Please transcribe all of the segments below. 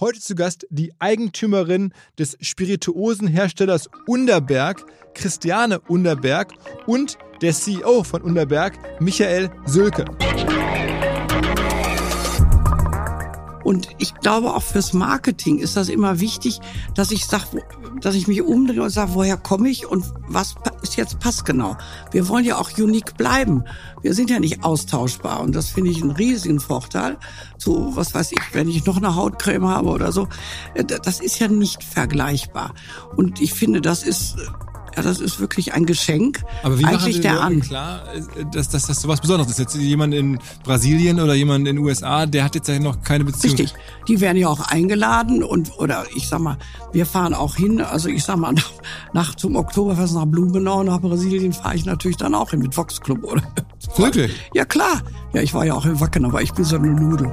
Heute zu Gast die Eigentümerin des Spirituosenherstellers Underberg, Christiane Underberg und der CEO von Underberg, Michael Sölke. Und ich glaube auch fürs Marketing ist das immer wichtig, dass ich sag, dass ich mich umdrehe und sage, woher komme ich und was ist jetzt passgenau. Wir wollen ja auch unique bleiben. Wir sind ja nicht austauschbar und das finde ich einen riesigen Vorteil. So, was weiß ich, wenn ich noch eine Hautcreme habe oder so, äh, das ist ja nicht vergleichbar. Und ich finde, das ist ja, das ist wirklich ein Geschenk. Aber wie Eigentlich der an. klar, dass, dass das sowas Besonderes ist? Jetzt jemand in Brasilien oder jemand in den USA, der hat jetzt ja noch keine Beziehung. Richtig. Die werden ja auch eingeladen und, oder ich sag mal, wir fahren auch hin. Also ich sag mal, nach, nach zum Oktoberfest nach Blumenau, nach Brasilien fahre ich natürlich dann auch hin mit Vox Club oder. Wirklich? Ja, klar. Ja, ich war ja auch in Wacken, aber ich bin so eine Nudel.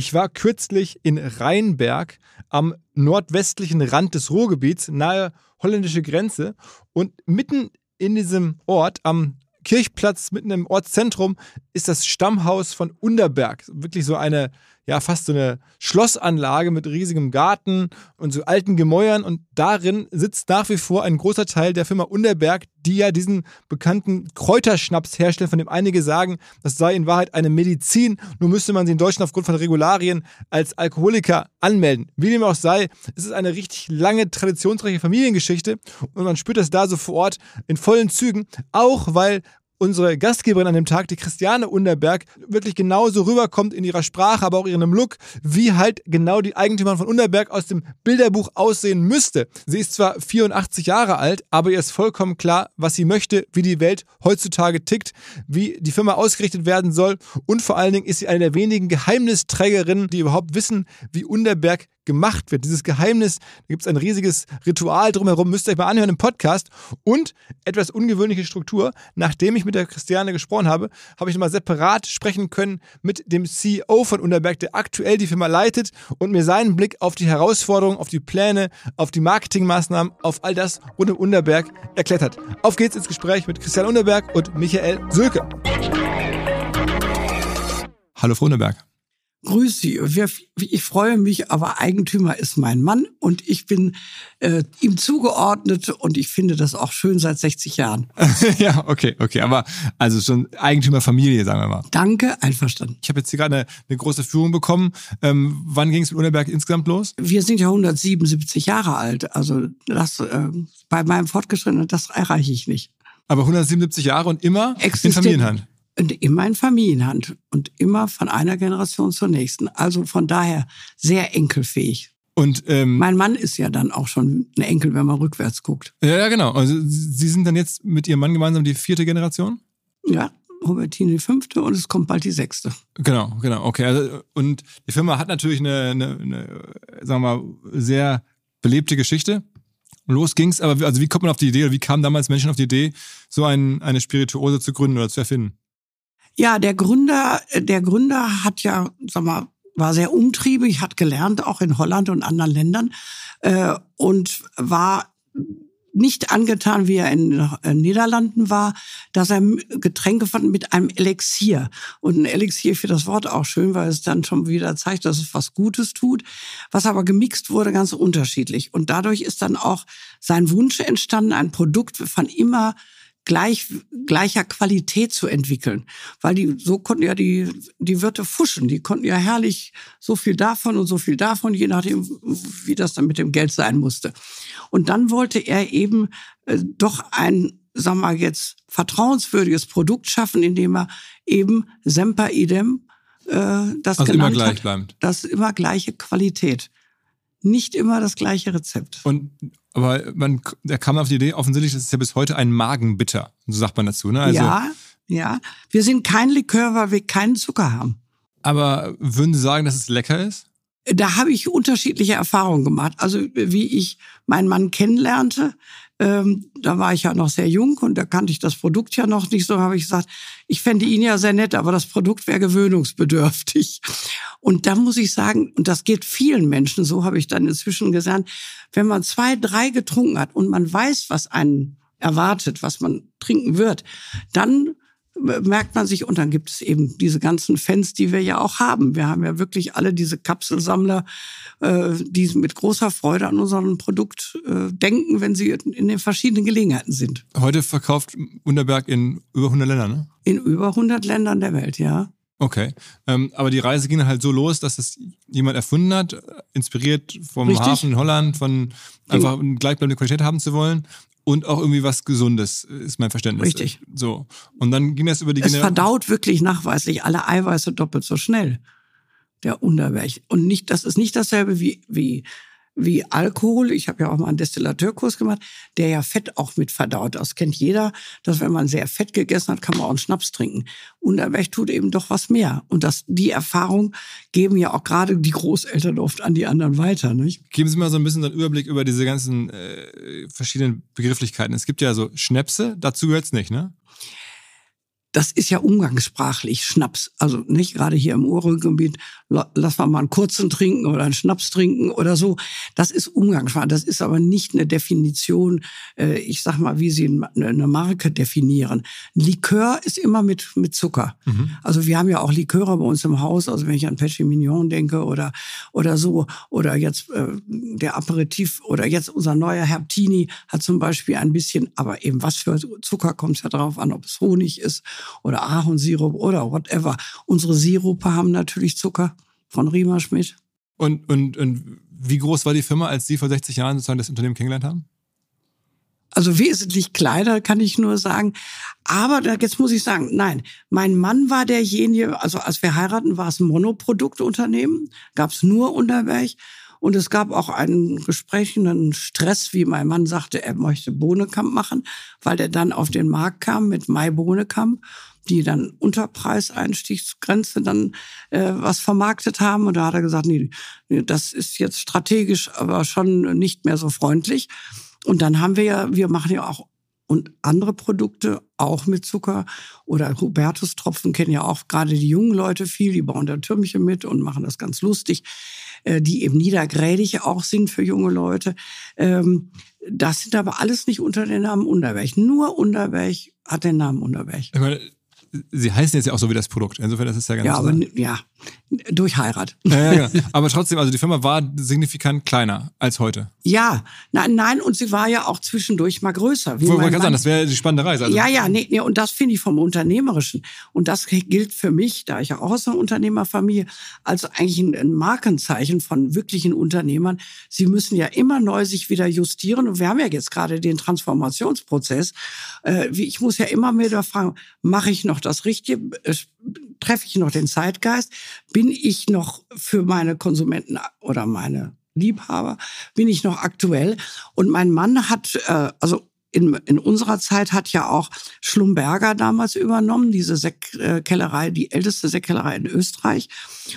Ich war kürzlich in Rheinberg am nordwestlichen Rand des Ruhrgebiets, nahe holländische Grenze. Und mitten in diesem Ort, am Kirchplatz, mitten im Ortszentrum, ist das Stammhaus von Underberg. Wirklich so eine ja fast so eine Schlossanlage mit riesigem Garten und so alten Gemäuern und darin sitzt nach wie vor ein großer Teil der Firma Underberg, die ja diesen bekannten Kräuterschnaps herstellen, von dem einige sagen, das sei in Wahrheit eine Medizin, nur müsste man sie in Deutschland aufgrund von Regularien als Alkoholiker anmelden. Wie dem auch sei, es ist eine richtig lange, traditionsreiche Familiengeschichte und man spürt das da so vor Ort in vollen Zügen, auch weil unsere Gastgeberin an dem Tag, die Christiane Underberg, wirklich genauso rüberkommt in ihrer Sprache, aber auch in ihrem Look, wie halt genau die Eigentümerin von Underberg aus dem Bilderbuch aussehen müsste. Sie ist zwar 84 Jahre alt, aber ihr ist vollkommen klar, was sie möchte, wie die Welt heutzutage tickt, wie die Firma ausgerichtet werden soll und vor allen Dingen ist sie eine der wenigen Geheimnisträgerinnen, die überhaupt wissen, wie Underberg gemacht wird. Dieses Geheimnis, da gibt es ein riesiges Ritual drumherum, müsst ihr euch mal anhören im Podcast. Und etwas ungewöhnliche Struktur. Nachdem ich mit der Christiane gesprochen habe, habe ich nochmal separat sprechen können mit dem CEO von Unterberg, der aktuell die Firma leitet und mir seinen Blick auf die Herausforderungen, auf die Pläne, auf die Marketingmaßnahmen, auf all das rund um Unterberg erklärt hat. Auf geht's ins Gespräch mit Christian Unterberg und Michael Sölke. Hallo Frau Unterberg. Grüß Sie. Ich freue mich, aber Eigentümer ist mein Mann und ich bin äh, ihm zugeordnet und ich finde das auch schön seit 60 Jahren. ja, okay, okay. Aber also schon Eigentümerfamilie, sagen wir mal. Danke, einverstanden. Ich habe jetzt hier gerade eine, eine, große Führung bekommen. Ähm, wann ging es mit Unterberg insgesamt los? Wir sind ja 177 Jahre alt. Also das äh, bei meinem Fortgeschrittenen, das erreiche ich nicht. Aber 177 Jahre und immer Existiert in Familienhand. Und immer in Familienhand und immer von einer Generation zur nächsten. Also von daher sehr enkelfähig. Und ähm, mein Mann ist ja dann auch schon ein Enkel, wenn man rückwärts guckt. Ja, ja, genau. Also Sie sind dann jetzt mit Ihrem Mann gemeinsam die vierte Generation? Ja, Hubertine die fünfte und es kommt bald die sechste. Genau, genau, okay. Also, und die Firma hat natürlich eine, eine, eine sagen wir mal, sehr belebte Geschichte. Los ging's, aber also wie kommt man auf die Idee oder wie kamen damals Menschen auf die Idee, so ein, eine Spirituose zu gründen oder zu erfinden? Ja, der Gründer, der Gründer hat ja, sag mal, war sehr umtriebig, hat gelernt, auch in Holland und anderen Ländern, äh, und war nicht angetan, wie er in den Niederlanden war, dass er Getränke fand mit einem Elixier. Und ein Elixier für das Wort auch schön, weil es dann schon wieder zeigt, dass es was Gutes tut. Was aber gemixt wurde, ganz unterschiedlich. Und dadurch ist dann auch sein Wunsch entstanden, ein Produkt von immer gleich, gleicher Qualität zu entwickeln. Weil die, so konnten ja die, die Wirte fuschen. Die konnten ja herrlich so viel davon und so viel davon, je nachdem, wie das dann mit dem Geld sein musste. Und dann wollte er eben äh, doch ein, sagen wir jetzt, vertrauenswürdiges Produkt schaffen, indem er eben Semper Idem äh, das also immer gleich hat. bleibend. Das immer gleiche Qualität. Nicht immer das gleiche Rezept. Und aber man, da kam auf die Idee, offensichtlich, das ist ja bis heute ein Magenbitter. So sagt man dazu, ne? Also, ja, ja. Wir sind kein Likör, weil wir keinen Zucker haben. Aber würden Sie sagen, dass es lecker ist? Da habe ich unterschiedliche Erfahrungen gemacht. Also wie ich meinen Mann kennenlernte, ähm, da war ich ja noch sehr jung und da kannte ich das Produkt ja noch nicht so, habe ich gesagt, ich fände ihn ja sehr nett, aber das Produkt wäre gewöhnungsbedürftig. Und da muss ich sagen, und das geht vielen Menschen, so habe ich dann inzwischen gesagt, wenn man zwei, drei getrunken hat und man weiß, was einen erwartet, was man trinken wird, dann merkt man sich, und dann gibt es eben diese ganzen Fans, die wir ja auch haben. Wir haben ja wirklich alle diese Kapselsammler, äh, die mit großer Freude an unserem Produkt äh, denken, wenn sie in den verschiedenen Gelegenheiten sind. Heute verkauft Unterberg in über 100 Ländern, ne? In über 100 Ländern der Welt, ja. Okay. Ähm, aber die Reise ging halt so los, dass es jemand erfunden hat, inspiriert vom Richtig. Hafen in Holland, von einfach eine gleichbleibende Qualität haben zu wollen. Und auch irgendwie was Gesundes, ist mein Verständnis. Richtig. So. Und dann ging das über die Es Gener- verdaut wirklich nachweislich alle Eiweiße doppelt so schnell. Der Unterberg. Und nicht, das ist nicht dasselbe wie, wie, wie Alkohol. Ich habe ja auch mal einen Destillateurkurs gemacht, der ja Fett auch mit verdaut. Das kennt jeder, dass wenn man sehr Fett gegessen hat, kann man auch einen Schnaps trinken. Unterberg tut eben doch was mehr. Und das, die Erfahrung geben ja auch gerade die Großeltern oft an die anderen weiter. Nicht? Geben Sie mal so ein bisschen einen Überblick über diese ganzen äh, verschiedenen Begrifflichkeiten. Es gibt ja so Schnäpse, dazu gehört's nicht, ne? Das ist ja umgangssprachlich Schnaps. Also nicht gerade hier im Urgebiet, lass mal mal einen kurzen trinken oder einen Schnaps trinken oder so. Das ist umgangssprachlich. Das ist aber nicht eine Definition, äh, ich sag mal, wie Sie eine Marke definieren. Likör ist immer mit, mit Zucker. Also wir haben ja auch Liköre bei uns im Haus, also wenn ich an Petit Mignon denke oder, oder so, oder jetzt äh, der Aperitif oder jetzt unser neuer Herptini hat zum Beispiel ein bisschen, aber eben was für Zucker kommt es ja drauf an, ob es Honig ist oder Ahornsirup oder whatever. Unsere Sirupe haben natürlich Zucker von Riemer Schmidt. Und, und, und wie groß war die Firma, als Sie vor 60 Jahren sozusagen das Unternehmen kennengelernt haben? Also wesentlich kleiner, kann ich nur sagen. Aber da, jetzt muss ich sagen, nein, mein Mann war derjenige, also als wir heiraten, war es ein Monoproduktunternehmen, gab es nur Unterberg. Und es gab auch einen entsprechenden Stress, wie mein Mann sagte, er möchte Bohnekamp machen, weil der dann auf den Markt kam mit Mai Bohnekamp, die dann Unterpreiseinstiegsgrenze dann äh, was vermarktet haben. Und da hat er gesagt, nee, nee, das ist jetzt strategisch, aber schon nicht mehr so freundlich. Und dann haben wir ja, wir machen ja auch und andere Produkte auch mit Zucker oder Hubertus-Tropfen kennen ja auch gerade die jungen Leute viel, die bauen da Türmchen mit und machen das ganz lustig, äh, die eben niedergrädig auch sind für junge Leute. Ähm, das sind aber alles nicht unter dem Namen Unterberg. Nur Unterberg hat den Namen Unterberg. Ich meine, Sie heißen jetzt ja auch so wie das Produkt. Insofern das ist ja ganz Ja, aber ja, durch Heirat. ja, ja, genau. Aber trotzdem, also die Firma war signifikant kleiner als heute. Ja, nein, nein, und sie war ja auch zwischendurch mal größer. Wie Wo man kann sagen, das wäre die spannende Reise. Also, ja, ja, nee, nee, und das finde ich vom Unternehmerischen. Und das gilt für mich, da ich ja auch aus einer Unternehmerfamilie, als eigentlich ein, ein Markenzeichen von wirklichen Unternehmern. Sie müssen ja immer neu sich wieder justieren. Und wir haben ja jetzt gerade den Transformationsprozess. Äh, ich muss ja immer wieder fragen, mache ich noch das Richtige? Treffe ich noch den Zeitgeist? Bin ich noch für meine Konsumenten oder meine Liebhaber, bin ich noch aktuell? Und mein Mann hat, äh, also in, in unserer Zeit hat ja auch Schlumberger damals übernommen, diese Sektkellerei, die älteste Sektkellerei in Österreich.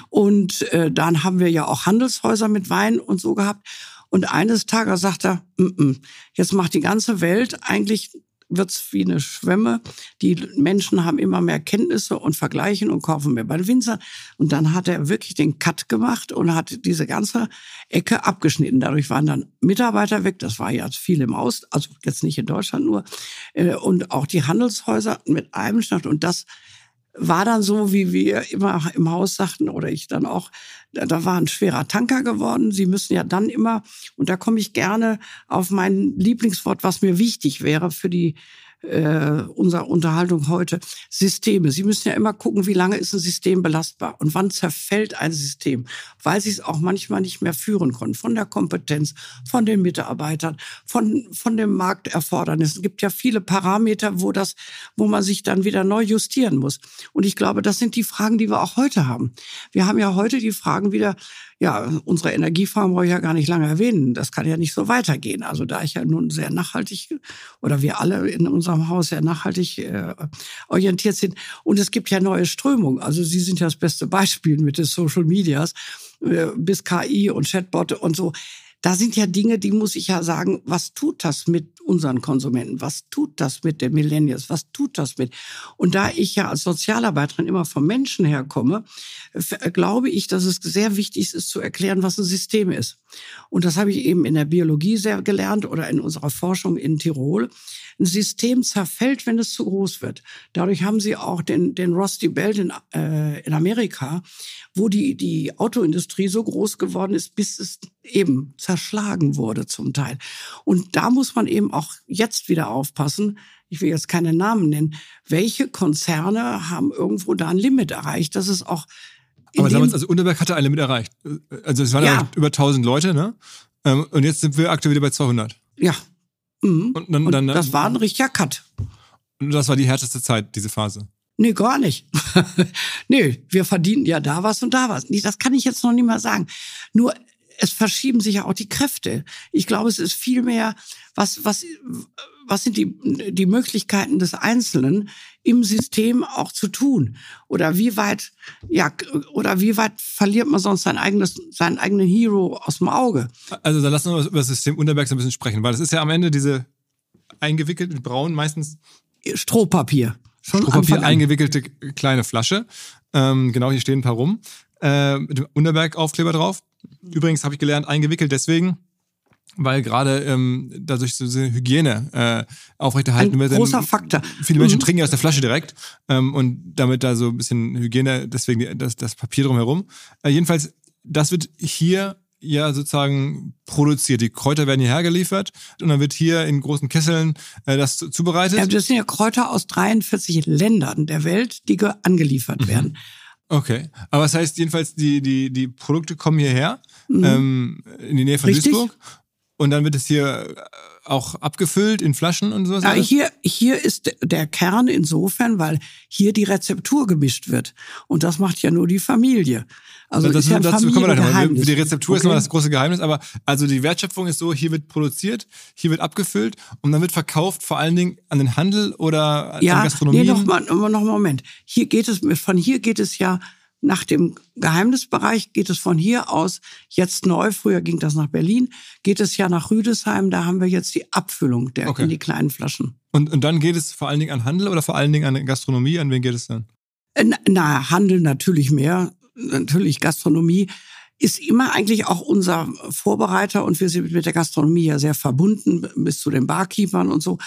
Und äh, dann haben wir ja auch Handelshäuser mit Wein und so gehabt. Und eines Tages sagt er, mm -mm, jetzt macht die ganze Welt eigentlich wird's wie eine Schwemme. Die Menschen haben immer mehr Kenntnisse und vergleichen und kaufen mehr bei den Winzern. Und dann hat er wirklich den Cut gemacht und hat diese ganze Ecke abgeschnitten. Dadurch waren dann Mitarbeiter weg. Das war ja viel im Aus, also jetzt nicht in Deutschland nur. Äh, und auch die Handelshäuser mit einem Schnatt. Und das war dann so, wie wir immer im Haus sagten, oder ich dann auch, da war ein schwerer Tanker geworden. Sie müssen ja dann immer, und da komme ich gerne auf mein Lieblingswort, was mir wichtig wäre für die äh, unserer Unterhaltung heute, Systeme. Sie müssen ja immer gucken, wie lange ist ein System belastbar und wann zerfällt ein System, weil sie es auch manchmal nicht mehr führen konnten. Von der Kompetenz, von den Mitarbeitern, von, von dem Markterfordernis. Es gibt ja viele Parameter, wo das, wo man sich dann wieder neu justieren muss. Und ich glaube, das sind die Fragen, die wir auch heute haben. Wir haben ja heute die Fragen wieder, ja, unsere Energiefarm brauche ich ja gar nicht lange erwähnen. Das kann ja nicht so weitergehen. Also da ich ja nun sehr nachhaltig oder wir alle in unserem Haus sehr nachhaltig äh, orientiert sind. Und es gibt ja neue Strömungen. Also Sie sind ja das beste Beispiel mit den Social Medias äh, bis KI und Chatbot und so. Da sind ja Dinge, die muss ich ja sagen, was tut das mit unseren Konsumenten? Was tut das mit den Millennials? Was tut das mit? Und da ich ja als Sozialarbeiterin immer vom Menschen herkomme, glaube ich, dass es sehr wichtig ist zu erklären, was ein System ist. Und das habe ich eben in der Biologie sehr gelernt oder in unserer Forschung in Tirol. Ein System zerfällt, wenn es zu groß wird. Dadurch haben sie auch den, den Rusty Belt in, äh, in Amerika, wo die, die Autoindustrie so groß geworden ist, bis es eben zerschlagen wurde zum Teil. Und da muss man eben auch jetzt wieder aufpassen. Ich will jetzt keine Namen nennen. Welche Konzerne haben irgendwo da ein Limit erreicht, dass es auch aber damals, also Unterberg hatte ein Limit erreicht. Also es waren ja, über 1000 Leute, ne? Ähm, und jetzt sind wir aktuell wieder bei 200. Ja, Mhm. Und, dann, dann, und das war ein richtiger Cut. Und das war die härteste Zeit, diese Phase. Nee, gar nicht. nee, wir verdienen ja da was und da was. Das kann ich jetzt noch nicht mal sagen. Nur es verschieben sich ja auch die Kräfte. Ich glaube, es ist viel mehr, was, was, was sind die, die Möglichkeiten des Einzelnen im System auch zu tun? Oder wie weit, ja, oder wie weit verliert man sonst sein eigenes, seinen eigenen Hero aus dem Auge? Also, dann lassen wir über das System Unterberg so ein bisschen sprechen, weil das ist ja am Ende diese eingewickelt mit braun meistens Strohpapier. Schon Strohpapier eingewickelte kleine Flasche. Ähm, genau, hier stehen ein paar rum. Äh, mit dem Unterberg-Aufkleber drauf. Übrigens habe ich gelernt, eingewickelt deswegen, weil gerade ähm, dadurch so eine Hygiene äh, aufrechterhalten ein wird. Großer Faktor. Viele Menschen mhm. trinken ja aus der Flasche direkt ähm, und damit da so ein bisschen Hygiene, deswegen das, das Papier drumherum. Äh, jedenfalls, das wird hier ja sozusagen produziert. Die Kräuter werden hierher geliefert und dann wird hier in großen Kesseln äh, das zubereitet. Ja, das sind ja Kräuter aus 43 Ländern der Welt, die angeliefert mhm. werden. Okay, aber das heißt jedenfalls, die, die, die Produkte kommen hierher, mhm. ähm, in die Nähe von Richtig. Duisburg. Und dann wird es hier äh, auch abgefüllt in Flaschen und sowas? Ja, hier, hier ist der Kern insofern, weil hier die Rezeptur gemischt wird. Und das macht ja nur die Familie. Also das, ist ja dazu kommen wir gleich nochmal. Die Rezeptur okay. ist immer das große Geheimnis, aber also die Wertschöpfung ist so, hier wird produziert, hier wird abgefüllt und dann wird verkauft vor allen Dingen an den Handel oder ja, an Gastronomie. Nee, noch mal, noch mal Moment. Hier geht es, von hier geht es ja nach dem Geheimnisbereich geht es von hier aus jetzt neu, früher ging das nach Berlin, geht es ja nach Rüdesheim, da haben wir jetzt die Abfüllung der okay. in die kleinen Flaschen. Und, und dann geht es vor allen Dingen an Handel oder vor allen Dingen an Gastronomie? An wen geht es dann? Äh, na, Handel natürlich mehr natürlich Gastronomie ist immer eigentlich auch unser Vorbereiter und wir sind mit der Gastronomie ja sehr verbunden bis zu den Barkeepern und so.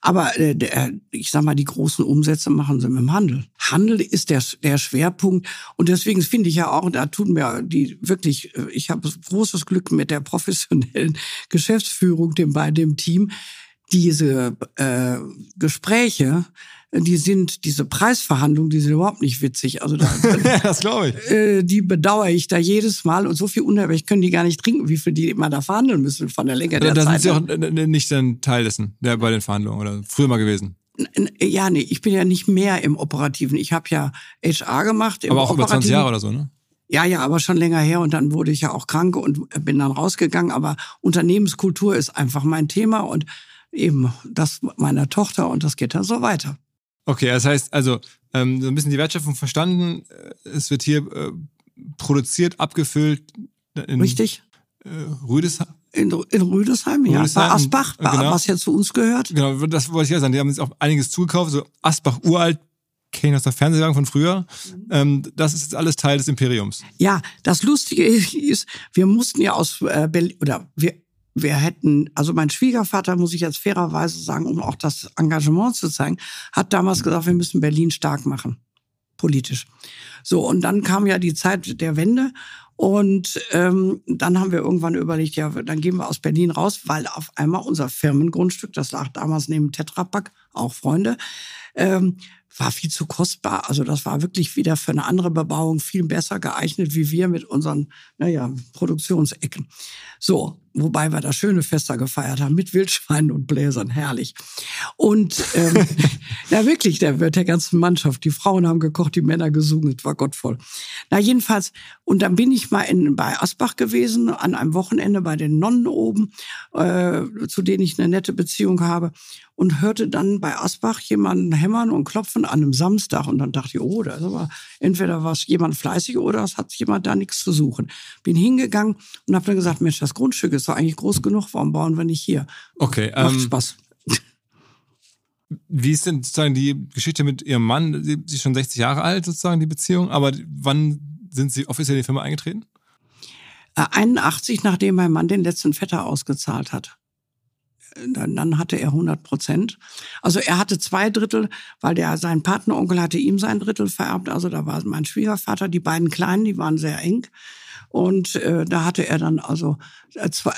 Aber äh, der, ich sag mal, die großen Umsätze machen sie mit dem Handel. Handel ist der, der Schwerpunkt und deswegen finde ich ja auch, da tun mir die wirklich, äh, ich habe großes Glück mit der professionellen Geschäftsführung dem, bei dem Team, diese äh, Gespräche die sind, diese Preisverhandlungen, die sind überhaupt nicht witzig. Also da, das glaube ich. Äh, die bedauere ich da jedes Mal und so viel unerwähnt können die gar nicht trinken, wie viel die immer da verhandeln müssen von der Länge der da, da Zeit. Da sind Sie auch nicht ein Teil dessen, der bei den Verhandlungen oder früher mal gewesen. Ja, nee, ich bin ja nicht mehr im Operativen. Ich habe ja HR gemacht. aber auch über 20 Jahre oder so, ne? Ja, ja, aber schon länger her und dann wurde ich ja auch krank und bin dann rausgegangen. Aber Unternehmenskultur ist einfach mein Thema und eben das meiner Tochter und das geht dann so weiter. Okay, das heißt also, ähm, so ein bisschen die Wertschöpfung verstanden. Äh, es wird hier äh, produziert, abgefüllt. In, Richtig. Äh, Rüdesheim. In, in Rüdesheim, ja. Rüdesheim, bei Asbach, genau. was ja zu uns gehört. Genau, das wollte ich ja sagen. Die haben jetzt auch einiges zugekauft. So Asbach uralt, kenne ich aus der Fernsehwerbung von früher. Mhm. Ähm, das ist jetzt alles Teil des Imperiums. Ja, das Lustige ist, wir mussten ja aus äh, Berlin, oder wir, wir hätten, also mein Schwiegervater, muss ich jetzt fairerweise sagen, um auch das Engagement zu zeigen, hat damals gesagt, wir müssen Berlin stark machen, politisch. So, und dann kam ja die Zeit der Wende und ähm, dann haben wir irgendwann überlegt, ja, dann gehen wir aus Berlin raus, weil auf einmal unser Firmengrundstück, das lag damals neben Tetrapack, auch Freunde, ähm, war viel zu kostbar. Also das war wirklich wieder für eine andere Bebauung viel besser geeignet, wie wir mit unseren, naja, Produktionsecken. So, wobei wir das schöne Fester gefeiert haben mit Wildschweinen und Bläsern, herrlich. Und ähm, ja wirklich, der wird der ganzen Mannschaft. Die Frauen haben gekocht, die Männer gesungen, es war gottvoll. Na jedenfalls, und dann bin ich mal in, bei Asbach gewesen, an einem Wochenende bei den Nonnen oben, äh, zu denen ich eine nette Beziehung habe und hörte dann bei Asbach jemanden hämmern und klopfen an einem Samstag. Und dann dachte ich, oh, da ist aber entweder war es jemand fleißig oder es hat jemand da nichts zu suchen. Bin hingegangen und habe dann gesagt, Mensch, das Grundstück ist doch eigentlich groß genug, warum bauen wir nicht hier? Okay. Macht ähm, Spaß. Wie ist denn sozusagen die Geschichte mit Ihrem Mann? Sie ist schon 60 Jahre alt, sozusagen, die Beziehung. Aber wann sind Sie offiziell in die Firma eingetreten? 81, äh, nachdem mein Mann den letzten Vetter ausgezahlt hat dann, dann hatte er 100 Prozent. Also er hatte zwei Drittel, weil der sein Partneronkel hatte ihm sein Drittel vererbt. Also da war mein Schwiegervater, die beiden Kleinen, die waren sehr eng. Und äh, da hatte er dann also äh, zwei,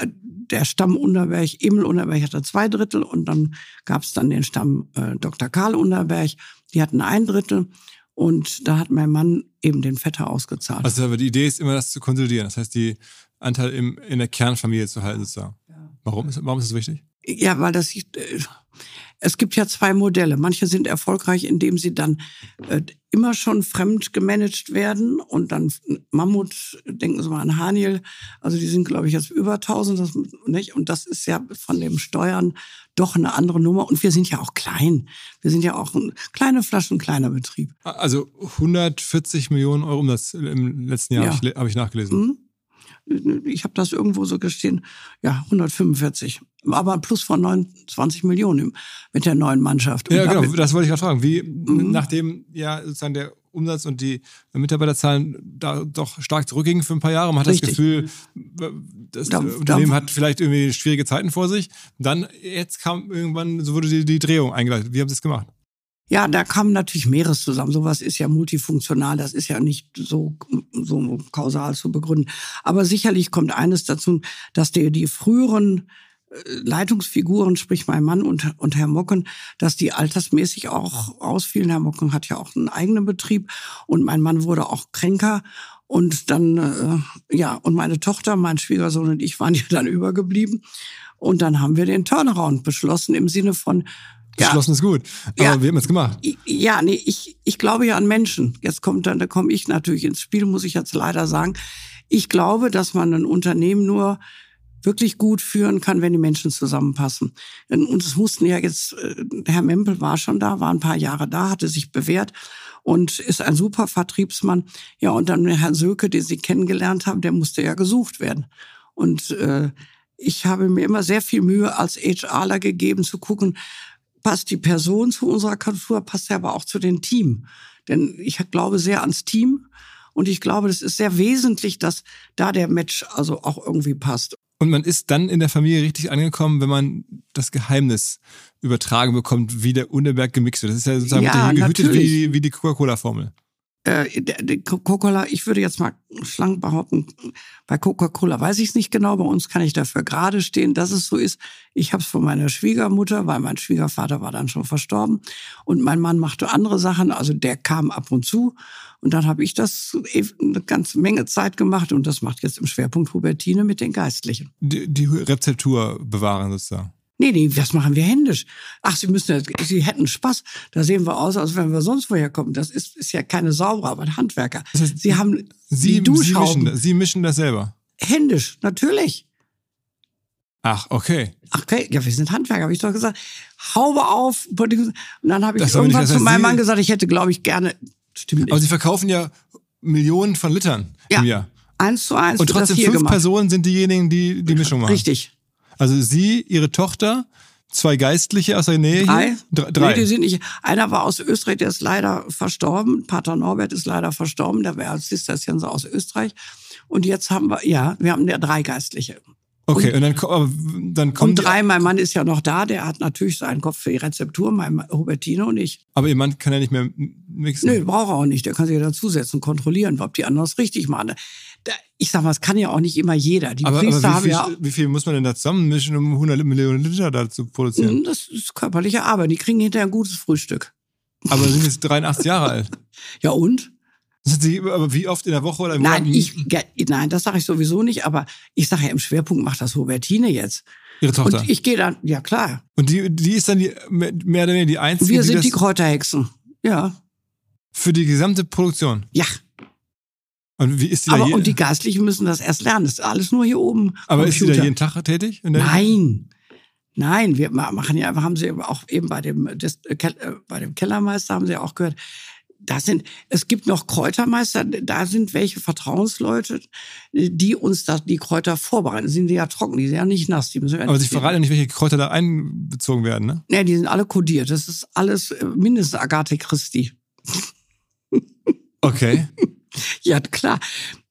der Stamm Unterberg, Emil Unterberg hatte zwei Drittel und dann gab es dann den Stamm äh, Dr. Karl Unterberg, die hatten ein Drittel. Und da hat mein Mann eben den Vetter ausgezahlt. Also aber die Idee ist immer, das zu konsolidieren. Das heißt, die Anteil im, in der Kernfamilie zu halten sozusagen. Ja. Warum ist, warum ist das wichtig? Ja, weil das, äh, es gibt ja zwei Modelle. Manche sind erfolgreich, indem sie dann äh, immer schon fremd gemanagt werden und dann Mammut, denken Sie mal an Haniel, also die sind, glaube ich, jetzt über 1000, das, nicht? Und das ist ja von dem Steuern doch eine andere Nummer. Und wir sind ja auch klein. Wir sind ja auch ein kleine Flaschen, kleiner Betrieb. Also 140 Millionen Euro um das im letzten Jahr ja. habe ich, hab ich nachgelesen. Mhm ich habe das irgendwo so gestehen, ja, 145. Aber ein Plus von 29 Millionen mit der neuen Mannschaft. Und ja, genau, das wollte ich gerade fragen. Wie, mhm. nachdem ja sozusagen der Umsatz und die Mitarbeiterzahlen da doch stark zurückgingen für ein paar Jahre, man hat Richtig. das Gefühl, das da, Unternehmen da, hat vielleicht irgendwie schwierige Zeiten vor sich. Dann, jetzt kam irgendwann, so wurde die, die Drehung eingeleitet. Wie haben Sie es gemacht? Ja, da kam natürlich mehres zusammen. Sowas ist ja multifunktional, das ist ja nicht so, so kausal zu begründen. Aber sicherlich kommt eines dazu, dass die, die früheren äh, Leitungsfiguren, sprich mein Mann und, und Herr Mocken, dass die altersmäßig auch ausfielen. Herr Mocken hat ja auch einen eigenen Betrieb und mein Mann wurde auch kränker. Und dann, äh, ja, und meine Tochter, mein Schwiegersohn und ich waren ja dann übergeblieben. Und dann haben wir den Turnaround beschlossen im Sinne von, Beschlossen ja. ist gut. Aber ja. wir haben es gemacht. Ja, nee, ich, ich glaube ja an Menschen. Jetzt kommt dann, da komme ich natürlich ins Spiel, muss ich jetzt leider sagen. Ich glaube, dass man ein Unternehmen nur wirklich gut führen kann, wenn die Menschen zusammenpassen. Und es mussten ja jetzt, äh, Herr Mempel war schon da, war ein paar Jahre da, hatte sich bewährt und ist ein super Vertriebsmann. Ja, und dann Herrn Söke, den Sie kennengelernt haben, der musste ja gesucht werden. Und äh, ich habe mir immer sehr viel Mühe als HRler gegeben, zu gucken, passt die Person zu unserer Kultur, passt ja aber auch zu dem Team. Denn ich glaube sehr ans Team und ich glaube, das ist sehr wesentlich, dass da der Match also auch irgendwie passt. Und man ist dann in der Familie richtig angekommen, wenn man das Geheimnis übertragen bekommt, wie der Unterberg gemixt wird. Das ist ja sozusagen ja, gehütet wie, wie die Coca-Cola-Formel äh, Coca-Cola, ich würde jetzt mal schlank behaupten, bei Coca-Cola weiß ich es nicht genau, bei uns kann ich dafür gerade stehen, dass es so ist. Ich habe es von meiner Schwiegermutter, weil mein Schwiegervater war dann schon verstorben und mein Mann machte andere Sachen, also der kam ab und zu und dann habe ich das eine ganze Menge Zeit gemacht und das macht jetzt im Schwerpunkt Hubertine mit den Geistlichen. Die, die Rezeptur bewahren sozusagen. Nee, nee, das machen wir händisch. Ach, Sie müssen, Sie hätten Spaß. Da sehen wir aus, als wenn wir sonst woher kommen. Das ist, ist ja keine Sauberer, aber ein Handwerker. Das heißt, Sie haben Sie, die Sie, mischen, Sie mischen das selber. Händisch, natürlich. Ach, okay. Ach, okay, ja, wir sind Handwerker, habe ich doch gesagt. Haube auf. Und dann habe ich Das nicht- irgendwann das zu meinem Mann gesagt, ich hätte, glaube ich, gerne. Stimmt nicht. Aber Sie verkaufen ja Millionen von Litern ja, im Jahr. eins zu eins Und trotzdem fünf gemacht. Personen sind diejenigen, die die Mischung machen. Richtig. Also Sie, Ihre Tochter, zwei Geistliche aus der Nähe Drei? hier? Dr- Drei. Nee, die sind nicht. Einer war aus Österreich, der ist leider verstorben. Pater Norbert ist leider verstorben. Der war als Zisterzienser aus Österreich. Und jetzt haben wir, ja, wir haben ja drei Geistliche. okay, und dann, ko- aber dann kommen Und drei, mein Mann ist ja noch da, der hat natürlich seinen Kopf für die Rezeptur, mein Hubertino und ich. aber Ihr Mann kann ja nicht mehr mixen. Nö, braucht er auch nicht. Der kann sich ja dazusetzen, kontrollieren, ob die anderen es richtig machen. Ich sag mal, es kann ja auch nicht immer jeder. Die Aber, Priester aber haben wie, viel, ja, wie viel muss man denn da zusammenmischen, um 100 Millionen Liter da zu produzieren? Hm, das ist körperliche Arbeit. Die kriegen hinterher ein gutes Frühstück. Aber Sie sind jetzt 83 Jahre alt. Ja und? Sind Sie, aber wie oft in der Woche oder im Nein, Monat? ich, nein, das sage ich sowieso nicht. Aber ich sage ja, im Schwerpunkt macht das Hubertine jetzt. Ihre Tochter. Und ich gehe dann, ja klar. Und die, die ist dann die, mehr oder weniger die einzige, Wir die sind das die Kräuterhexen. Ja, für die gesamte Produktion. ja. Und wie ist die da Aber je, und die Geistlichen müssen das erst lernen. Das ist alles nur hier oben. aber ist die da Computer. jeden Tag tätig? Nein. Nein, wir ma- machen ja, haben Sie auch eben bei dem, Dis- äh, äh, bei dem Kellermeister haben Sie auch gehört, da sind, es gibt noch Kräutermeister, da sind welche Vertrauensleute, die uns da die Kräuter vorbereiten. Sind die ja trocken, die sind ja nicht nass. Die müssen ja aber Sie verraten ja nicht, welche Kräuter da einbezogen werden, ne? Nee, die sind alle kodiert. Das ist alles äh, mindestens Agathe Christi. Okay. Ja, klar.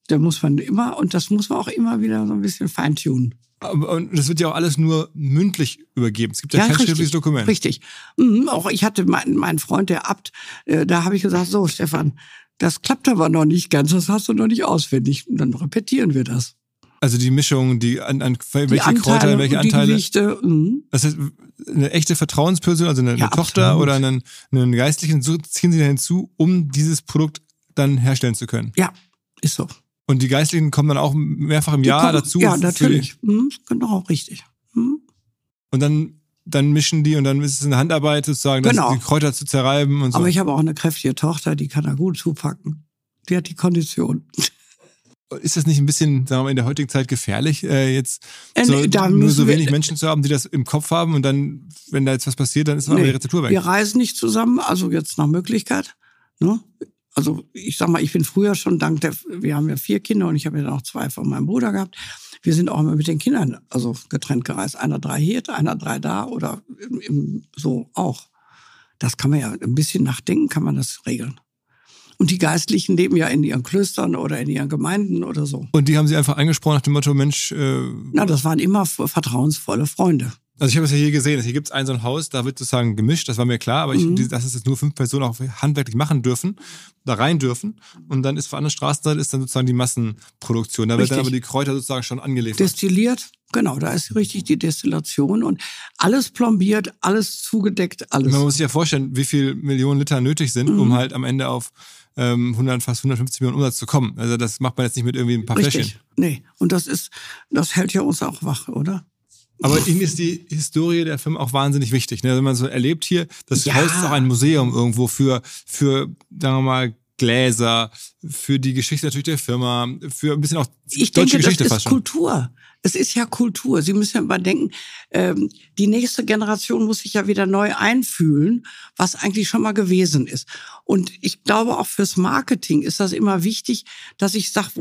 Da muss man immer, und das muss man auch immer wieder so ein bisschen feintunen. Und das wird ja auch alles nur mündlich übergeben. Es gibt ja, kein richtig, schriftliches Dokument. Richtig. Mhm, auch ich hatte meinen meinen Freund, der Abt, äh, da habe ich gesagt, so Stefan, das klappt aber noch nicht ganz, das hast du noch nicht auswendig. Und dann repetieren wir das. Also die Mischung, die an, an welche die Anteile, Kräuter, welche und die Anteile. Gewichte. Mhm. Das heißt, eine echte Vertrauensperson, also eine, Ja, eine Tochter oder einen, einen Geistlichen, so ziehen sie da hinzu, um dieses Produkt dann herstellen zu können. Ja, ist so. Und die Geistlichen kommen dann auch mehrfach im Die Jahr kommen- dazu. Ja, natürlich. Mhm, genau, richtig. Mhm. Und dann, dann mischen die und dann ist es eine Handarbeit sozusagen, Genau. die Kräuter zu zerreiben und so. Aber ich habe auch eine kräftige Tochter, die kann da gut zupacken. Die hat die Kondition. ist das nicht ein bisschen, sagen wir mal, in der heutigen Zeit gefährlich, äh, jetzt Äh, so, nee, nur so wenig Menschen zu haben, die das im Kopf haben und dann, wenn da jetzt was passiert, dann ist aber Nee, die Rezeptur weg. Wir reisen nicht zusammen, also jetzt nach Möglichkeit. Ne? Also ich sag mal, ich bin früher schon dank der, wir haben ja vier Kinder und ich habe ja noch zwei von meinem Bruder gehabt. Wir sind auch immer mit den Kindern also getrennt gereist. Einer drei hier, einer drei da oder im, im, so auch. Das kann man ja ein bisschen nachdenken, kann man das regeln. Und die Geistlichen leben ja in ihren Klöstern oder in ihren Gemeinden oder so. Und die haben sie einfach angesprochen nach dem Motto, Mensch, äh, Na, das waren immer vertrauensvolle Freunde. Also ich habe es ja hier gesehen, hier gibt es ein so ein Haus, da wird sozusagen gemischt, das war mir klar, aber ich, Mhm. dass es jetzt nur fünf Personen auch handwerklich machen dürfen, da rein dürfen und dann ist für andere Straßenseite ist dann sozusagen die Massenproduktion. Da wird dann Richtig. aber die Kräuter sozusagen schon angeliefert. Destilliert, genau, da ist richtig die Destillation und alles plombiert, alles zugedeckt, alles. Man muss sich ja vorstellen, wie viel Millionen Liter nötig sind, Mhm. um halt am Ende auf ähm, 100, fast 150 Millionen Umsatz zu kommen. Also das macht man jetzt nicht mit irgendwie ein paar Fläschchen. Richtig. Nee, und das ist, das hält ja uns auch wach, oder? Aber Ihnen ist die Historie der Firma auch wahnsinnig wichtig. Ne? Wenn man so erlebt hier, das Ja. Haus ist auch ein Museum irgendwo für, für, sagen wir mal, Gläser, für die Geschichte natürlich der Firma, für ein bisschen auch Ich deutsche denke, Geschichte das fast ist schon. Kultur. Es ist ja Kultur. Sie müssen ja mal denken, ähm, die nächste Generation muss sich ja wieder neu einfühlen, was eigentlich schon mal gewesen ist. Und ich glaube, auch fürs Marketing ist das immer wichtig, dass ich sag,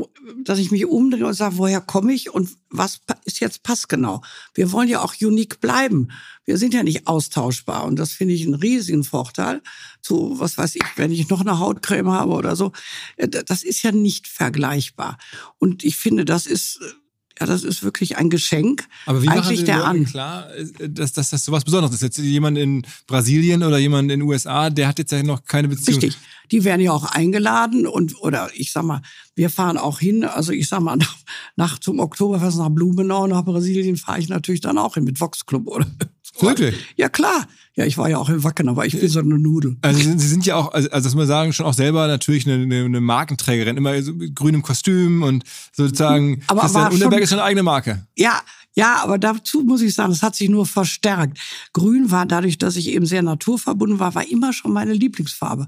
dass ich mich umdrehe und sage, woher komme ich und was ist jetzt passgenau. Wir wollen ja auch unique bleiben. Wir sind ja nicht austauschbar und das finde ich einen riesigen Vorteil. Zu, was weiß ich, wenn ich noch eine Hautcreme habe oder so, äh, das ist ja nicht vergleichbar. Und ich finde, das ist, äh, ja, das ist wirklich ein Geschenk. Aber wie machen eigentlich Sie der an. klar, äh, dass, dass das sowas Besonderes ist? Jetzt jemand in Brasilien oder jemand in den USA, der hat jetzt ja noch keine Beziehung. Richtig. Die werden ja auch eingeladen und oder ich sag mal, wir fahren auch hin. Also ich sag mal, nach, nach zum Oktoberfest nach Blumenau, nach Brasilien fahre ich natürlich dann auch hin mit Vox Club oder. Wirklich? Ja klar. Ja, ich war ja auch in Wacken, aber ich bin so eine Nudel. Also Sie sind, ja auch, also, also das muss man sagen, schon auch selber natürlich eine, eine, eine Markenträgerin, immer so mit grünem Kostüm und sozusagen Aber Christian Unterberg ist schon eine eigene Marke. Ja, ja, aber dazu muss ich sagen, es hat sich nur verstärkt. Grün war dadurch, dass ich eben sehr naturverbunden war, war immer schon meine Lieblingsfarbe.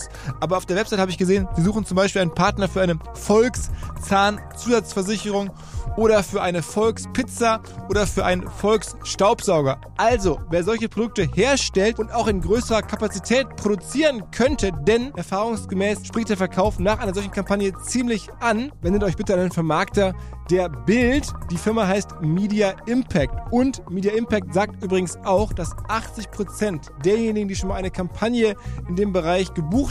aber auf der Website habe ich gesehen, sie suchen zum Beispiel einen Partner für eine Volkszahnzusatzversicherung oder für eine Volkspizza oder für einen Volksstaubsauger. Also, wer solche Produkte herstellt und auch in größerer Kapazität produzieren könnte, denn erfahrungsgemäß spricht der Verkauf nach einer solchen Kampagne ziemlich an, wendet euch bitte an den Vermarkter der Bild. Die Firma heißt Media Impact. Und Media Impact sagt übrigens auch, dass 80% derjenigen, die schon mal eine Kampagne in dem Bereich gebucht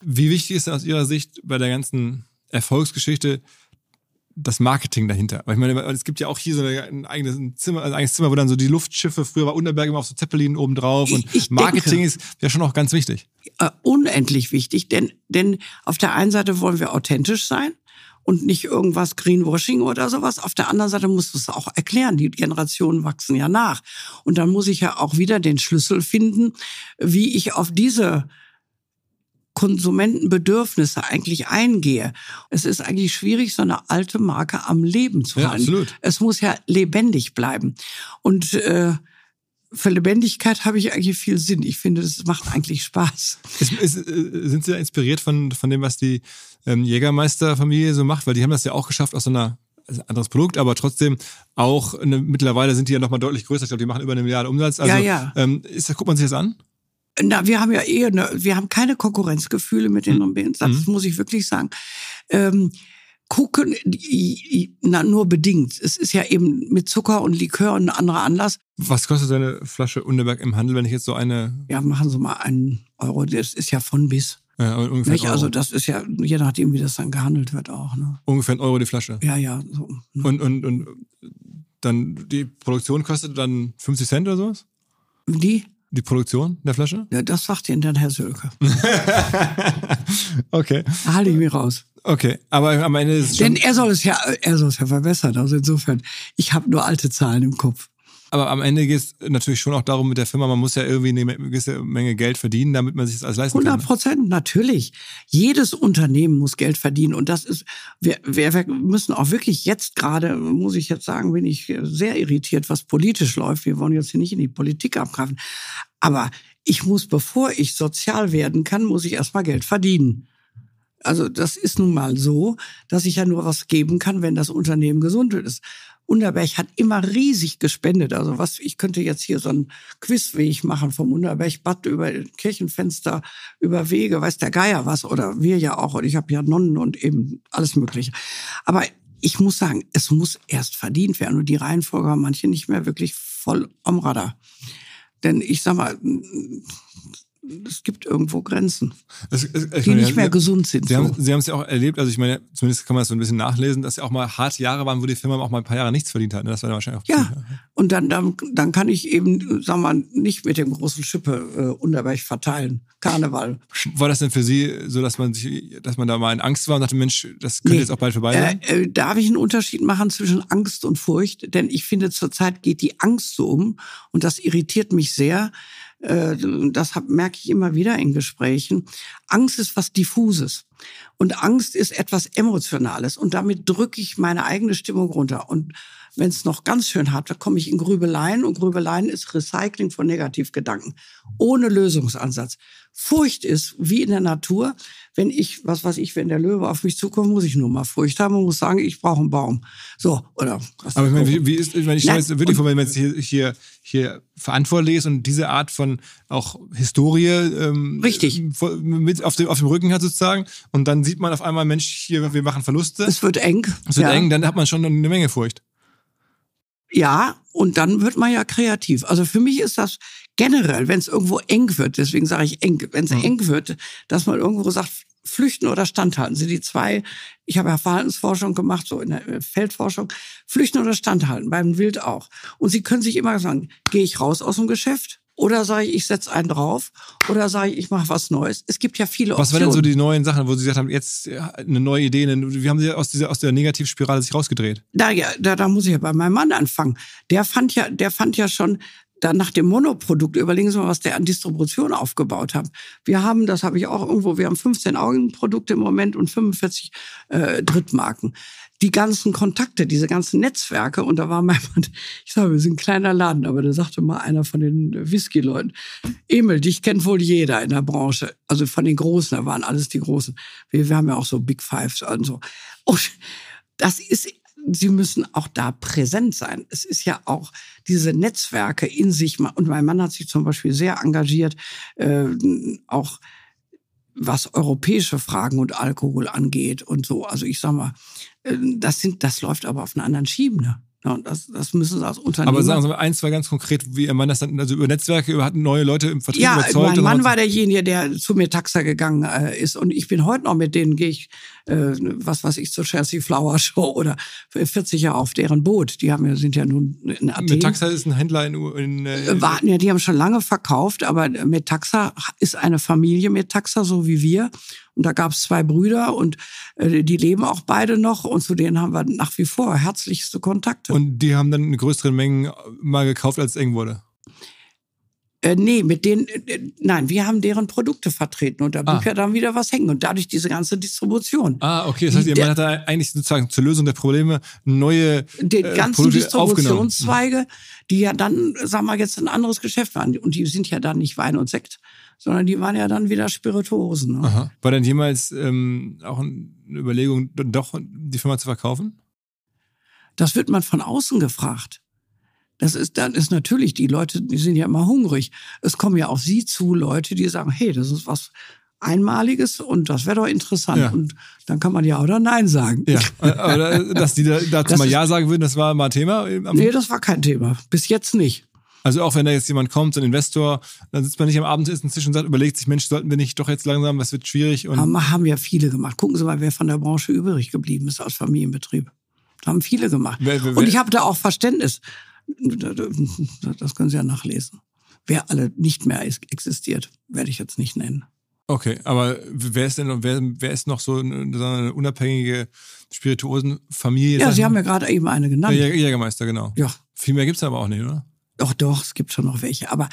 Wie wichtig ist aus Ihrer Sicht bei der ganzen Erfolgsgeschichte das Marketing dahinter. Weil ich meine, es gibt ja auch hier so ein eigenes Zimmer, ein eigenes Zimmer, wo dann so die Luftschiffe, früher war Unterberg immer auf so Zeppelin oben drauf und ich Marketing denke, ist ja schon auch ganz wichtig. Uh, unendlich wichtig, denn, denn auf der einen Seite wollen wir authentisch sein und nicht irgendwas Greenwashing oder sowas. Auf der anderen Seite musst du es auch erklären. Die Generationen wachsen ja nach. Und dann muss ich ja auch wieder den Schlüssel finden, wie ich auf diese Konsumentenbedürfnisse eigentlich eingehe. Es ist eigentlich schwierig, so eine alte Marke am Leben zu halten. Ja, absolut. Es muss ja lebendig bleiben. Und äh, für Lebendigkeit habe ich eigentlich viel Sinn. Ich finde, das macht eigentlich Spaß. Ist, ist, äh, sind Sie da inspiriert von, von dem, was die ähm, Jägermeister-Familie so macht? Weil die haben das ja auch geschafft aus so einer anderes Produkt, aber trotzdem auch eine, mittlerweile sind die ja nochmal deutlich größer. Ich glaube, die machen über eine Milliarde Umsatz. Also, ja, ja. Ähm, ist, guckt man sich das an? Na, wir haben ja eher, ne, wir haben keine Konkurrenzgefühle mit den mhm. Bands. Das mhm. muss ich wirklich sagen. Ähm, gucken, na, nur bedingt. Es ist ja eben mit Zucker und Likör ein anderer Anlass. Was kostet eine Flasche Unterberg im Handel, wenn ich jetzt so eine. Ja, machen Sie mal einen Euro. Das ist ja von bis. Ja, ungefähr? Also das ist ja, je nachdem, wie das dann gehandelt wird auch. Ne? Ungefähr ein Euro die Flasche. Ja, ja. So, ne? Und, und, und dann die Produktion kostet dann 50 Cent oder sowas? Die? Die Produktion der Flasche? Ja, das sagt Ihnen dann Herr Sölke. okay. Da halte ich mich raus. Okay, aber am Ende ist es Denn er soll es ja, er soll es ja verbessern. Also insofern, ich habe nur alte Zahlen im Kopf. Aber am Ende geht es natürlich schon auch darum mit der Firma, man muss ja irgendwie eine gewisse Menge Geld verdienen, damit man sich das alles leisten 100 kann. 100 Prozent, natürlich. Jedes Unternehmen muss Geld verdienen. Und das ist, wir, wir müssen auch wirklich jetzt gerade, muss ich jetzt sagen, bin ich sehr irritiert, was politisch läuft. Wir wollen jetzt hier nicht in die Politik abgreifen. Aber ich muss, bevor ich sozial werden kann, muss ich erstmal Geld verdienen. Also das ist nun mal so, dass ich ja nur was geben kann, wenn das Unternehmen gesund ist. Unterberg hat immer riesig gespendet. Also was, ich könnte jetzt hier so ein Quizweg machen vom Unterberg-Bad über Kirchenfenster, über Wege, weiß der Geier was, oder wir ja auch. Und ich habe ja Nonnen und eben alles Mögliche. Aber ich muss sagen, es muss erst verdient werden. Und die Reihenfolge haben manche nicht mehr wirklich voll am Radar. Denn ich sag mal, es gibt irgendwo Grenzen, es, es, die meine, nicht mehr Sie, gesund sind. Sie, so. haben, Sie haben es ja auch erlebt, also ich meine, zumindest kann man das so ein bisschen nachlesen, dass ja auch mal harte Jahre waren, wo die Firma auch mal ein paar Jahre nichts verdient hat. Ne? Das war dann wahrscheinlich auch Ja, gut, und dann, dann, dann kann ich eben, sagen wir mal, nicht mit dem großen Schippe äh, Unterberg verteilen. Karneval. War das denn für Sie so, dass man sich, dass man da mal in Angst war und dachte, Mensch, das könnte nee. jetzt auch bald vorbei sein? Äh, äh, darf ich einen Unterschied machen zwischen Angst und Furcht? Denn ich finde, zurzeit geht die Angst so um und das irritiert mich sehr das merke ich immer wieder in Gesprächen. Angst ist was Diffuses. Und Angst ist etwas Emotionales. Und damit drücke ich meine eigene Stimmung runter. Und wenn es noch ganz schön hat, da komme ich in Grübeleien. Und Grübeleien ist Recycling von Negativgedanken. Ohne Lösungsansatz. Furcht ist, wie in der Natur, wenn ich, was weiß ich, wenn der Löwe auf mich zukommt, muss ich nur mal Furcht haben und muss sagen, ich brauche einen Baum. So, oder was Aber ich meine, wie, wie ist, ich meine, ich stelle jetzt wirklich vor, wenn man jetzt hier, hier, hier verantwortlich ist und diese Art von auch Historie ähm, Richtig. mit auf dem, auf dem Rücken hat sozusagen und dann sieht man auf einmal, Mensch, hier, wir machen Verluste. Es wird eng. Es wird ja. eng, dann hat man schon eine Menge Furcht. Ja, und dann wird man ja kreativ. Also für mich ist das generell, wenn es irgendwo eng wird, deswegen sage ich eng, wenn es Mhm. eng wird, dass man irgendwo sagt, flüchten oder standhalten sind die zwei. Ich habe ja Verhaltensforschung gemacht, so in der äh, Feldforschung. Flüchten oder standhalten, beim Wild auch. Und Sie können sich immer sagen, gehe ich raus aus dem Geschäft? Oder sage ich, ich setze einen drauf? Oder sage ich, ich mache was Neues? Es gibt ja viele Was waren Optionen. denn so die neuen Sachen, wo Sie gesagt haben, jetzt eine neue Idee, wie haben Sie aus, dieser, aus der Negativspirale sich rausgedreht? Da, ja, da, da muss ich ja bei meinem Mann anfangen. Der fand ja, der fand ja schon dann nach dem Monoprodukt, überlegen Sie mal, was der an Distribution aufgebaut hat. Wir haben, das habe ich auch irgendwo, wir haben 15 Augenprodukte im Moment und 45 äh, Drittmarken. Die ganzen Kontakte, diese ganzen Netzwerke, und da war mein Mann, ich sage, wir sind ein kleiner Laden, aber da sagte mal einer von den Whisky-Leuten, Emil, dich kennt wohl jeder in der Branche. Also von den Großen, da waren alles die Großen. Wir, wir haben ja auch so Big Fives und so. Und das ist sie müssen auch da präsent sein. Es ist ja auch diese Netzwerke in sich. Und mein Mann hat sich zum Beispiel sehr engagiert, äh, auch was europäische Fragen und Alkohol angeht und so. Also ich sag mal, das sind, das läuft aber auf einer anderen Schiene. Ja, und das, das müssen sie als Unternehmen. Aber sagen Sie mal eins, zwei ganz konkret, wie Ihr Mann das dann, also über Netzwerke, über, hat neue Leute im Vertrieb ja, überzeugt? mein und Mann war derjenige, der zu mir Taxa gegangen äh, ist und ich bin heute noch mit denen, gehe ich, äh, was weiß ich, zur Chelsea Flower Show oder für 40 Jahre auf deren Boot. Die haben ja, sind ja nun in Athen. Metaxa ist ein Händler in, in äh, Äh, warten ja, die haben schon lange verkauft, aber Metaxa ist eine Familie Metaxa, so wie wir. Und da gab es zwei Brüder und äh, die leben auch beide noch und zu denen haben wir nach wie vor herzlichste Kontakte. und die haben dann in größeren Mengen mal gekauft, als es eng wurde. Äh, nee, mit denen, äh, nein, wir haben deren Produkte vertreten und da blieb Ah. ja dann wieder was hängen und dadurch diese ganze Distribution. Ah, okay. Das heißt, Die- Mann hat da eigentlich sozusagen zur Lösung der Probleme neue Die äh, ganzen Produkte Distributionszweige, die ja dann, sagen wir jetzt, ein anderes Geschäft waren. Und die sind ja dann nicht Wein und Sekt, sondern die waren ja dann wieder Spirituosen. Ne? Aha. War denn jemals ähm, auch eine Überlegung, doch die Firma zu verkaufen? Das wird man von außen gefragt. Das ist, dann ist natürlich, die Leute, die sind ja immer hungrig. Es kommen ja auf sie zu Leute, die sagen, hey, das ist was Einmaliges und das wäre doch interessant. Ja. Und dann kann man ja oder nein sagen. Ja, aber dass die da, dazu Das mal Ja sagen würden, das war mal Thema. Nee, das war kein Thema. Bis jetzt nicht. Also auch wenn da jetzt jemand kommt, so ein Investor, dann sitzt man nicht am Abendessen Tisch und sagt, überlegt sich, Mensch, sollten wir nicht doch jetzt langsam, das wird schwierig und Haben, haben ja viele gemacht. Gucken Sie mal, wer von der Branche übrig geblieben ist als Familienbetrieb. Das haben viele gemacht. Wer- wer- Und ich habe da auch Verständnis. Das können Sie ja nachlesen. Wer alle nicht mehr is- existiert, werde ich jetzt nicht nennen. okay, aber wer ist denn noch, wer, wer ist noch so eine, eine unabhängige Spirituosenfamilie? Ja, Sie haben ja gerade eben eine genannt. Jäger- Jägermeister, genau. Ja, Viel mehr gibt's aber auch nicht, oder? doch, doch, es gibt schon noch welche. Aber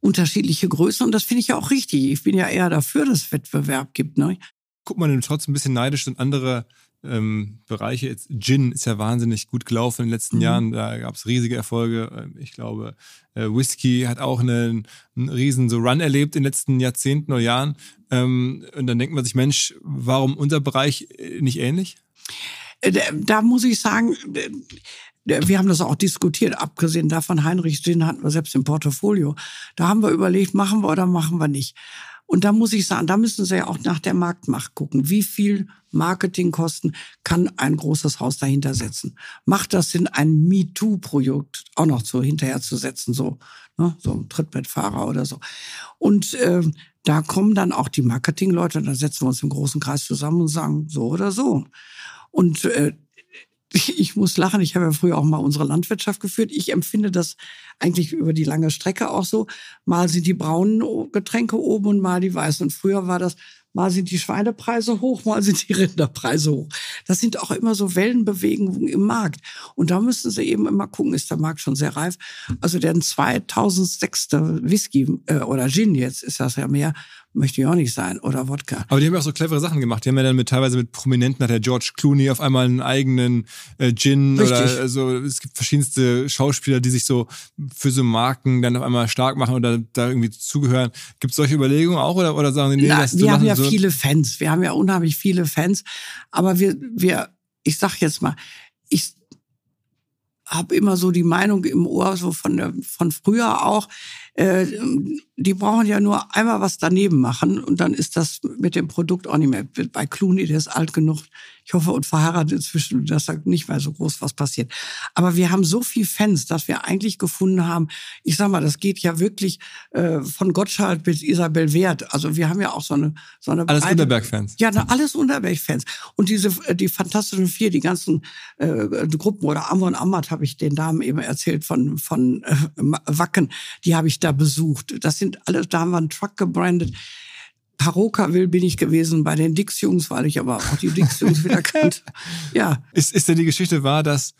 unterschiedliche Größen und das finde ich ja auch richtig. Ich bin ja eher dafür, dass es Wettbewerb gibt. Ne? Guckt man denn trotzdem ein bisschen neidisch in andere ähm, Bereiche. Jetzt Gin ist ja wahnsinnig gut gelaufen in den letzten Mhm. Jahren. Da gab's riesige Erfolge. Ähm, Ich glaube, äh, Whisky hat auch einen, einen riesen so Run erlebt in den letzten Jahrzehnten oder Jahren. Ähm, und dann denkt man sich, Mensch, warum unser Bereich äh, nicht ähnlich? Äh, da- Da muss ich sagen, äh, wir haben das auch diskutiert, abgesehen davon, Heinrich Gin hatten wir selbst im Portfolio. Da haben wir überlegt, machen wir oder machen wir nicht. Und da muss ich sagen, da müssen Sie ja auch nach der Marktmacht gucken. Wie viel Marketingkosten kann ein großes Haus dahinter setzen? Macht das Sinn, ein MeToo-Projekt auch noch so hinterher zu setzen, so, ne, so ein Trittbettfahrer oder so? Und ähm, da kommen dann auch die Marketingleute, da setzen wir uns im großen Kreis zusammen und sagen, so oder so. Und äh, ich muss lachen, ich habe ja früher auch mal unsere Landwirtschaft geführt. Ich empfinde das eigentlich über die lange Strecke auch so. Mal sind die braunen Getränke oben und mal die weißen. Und früher war das, mal sind die Schweinepreise hoch, mal sind die Rinderpreise hoch. Das sind auch immer so Wellenbewegungen im Markt. Und da müssen Sie eben immer gucken, ist der Markt schon sehr reif. Also der 2006. Whisky äh, oder Gin jetzt ist das ja mehr, möchte ich auch nicht sein. Oder Wodka. Aber die haben ja auch so clevere Sachen gemacht. Die haben ja dann mit teilweise mit Prominenten, hat der George Clooney auf einmal einen eigenen äh, Gin Richtig. oder also es gibt verschiedenste Schauspieler, die sich so für so Marken dann auf einmal stark machen oder da irgendwie zugehören. Gibt es solche Überlegungen auch oder, oder sagen die, nee, Na, das haben machen ja so? viele Fans. Wir haben ja unheimlich viele Fans. Aber wir, wir, ich sag jetzt mal, ich habe immer so die Meinung im Ohr, so von, von früher auch, äh, die brauchen ja nur einmal was daneben machen und dann ist das mit dem Produkt auch nicht mehr. Bei Clooney, der ist alt genug, ich hoffe, und verheiratet inzwischen, dass da nicht mehr so groß was passiert. Aber wir haben so viel Fans, dass wir eigentlich gefunden haben, ich sag mal, das geht ja wirklich äh, von Gottschalk bis Isabel Wert. Also wir haben ja auch so eine so eine Alles Unterberg-Fans. Ja, alles Unterberg-Fans. Und diese äh, die fantastischen vier, die ganzen äh, Gruppen oder Amor und Ammert habe ich den Damen eben erzählt von von äh, Wacken, die habe ich da besucht. Das sind alle, da haben wir einen Truck gebrandet. will bin ich gewesen bei den Dix-Jungs, weil ich aber auch die Dix-Jungs wieder kannte. Ja. Ist, ist denn die Geschichte wahr, dass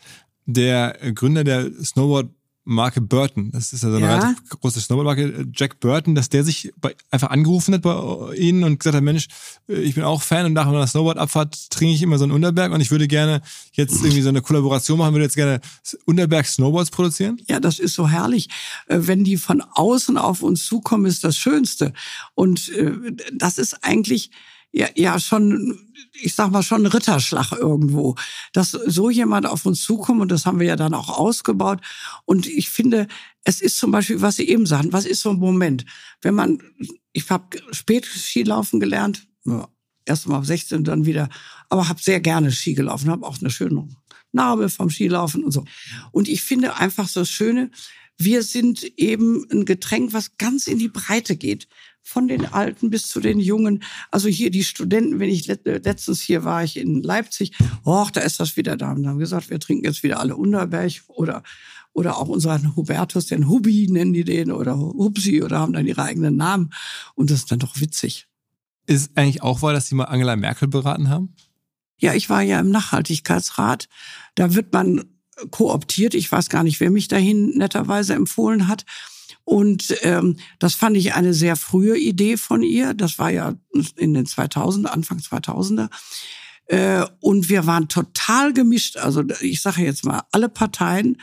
der Gründer der Snowboard Marke Burton, das ist ja so eine ja. relativ große Snowboardmarke, Jack Burton, dass der sich bei, einfach angerufen hat bei Ihnen und gesagt hat, Mensch, äh, ich bin auch Fan und nach einer Snowboardabfahrt trinke ich immer so einen Unterberg und ich würde gerne jetzt irgendwie so eine Kollaboration machen, würde jetzt gerne Unterberg Snowboards produzieren? Ja, das ist so herrlich. Äh, wenn die von außen auf uns zukommen, ist das Schönste. Und äh, das ist eigentlich ja, ja schon, ich sag mal, schon Ritterschlag irgendwo, dass so jemand auf uns zukommt und das haben wir ja dann auch ausgebaut. Und ich finde, es ist zum Beispiel, was Sie eben sagen, was ist so ein Moment, wenn man, ich habe spät Skilaufen gelernt, ja, erst mal 16, dann wieder, aber habe sehr gerne Ski gelaufen, habe auch eine schöne Narbe vom Skilaufen und so. Und ich finde einfach so Schöne, wir sind eben ein Getränk, was ganz in die Breite geht von den Alten bis zu den Jungen. Also hier die Studenten, wenn ich letztens hier war, ich in Leipzig, oh, da ist das wieder da. Und haben gesagt, wir trinken jetzt wieder alle Unterberg oder oder auch unseren Hubertus, den Hubi nennen die den oder Hupsi oder haben dann ihre eigenen Namen. Und das ist dann doch witzig. Ist eigentlich auch wahr, dass Sie mal Angela Merkel beraten haben? Ja, ich war ja im Nachhaltigkeitsrat. Da wird man kooptiert. Ich weiß gar nicht, wer mich dahin netterweise empfohlen hat. Und ähm, das fand ich eine sehr frühe Idee von ihr. Das war ja in den 2000, Anfang 2000er. Äh, und wir waren total gemischt. Also ich sage jetzt mal, alle Parteien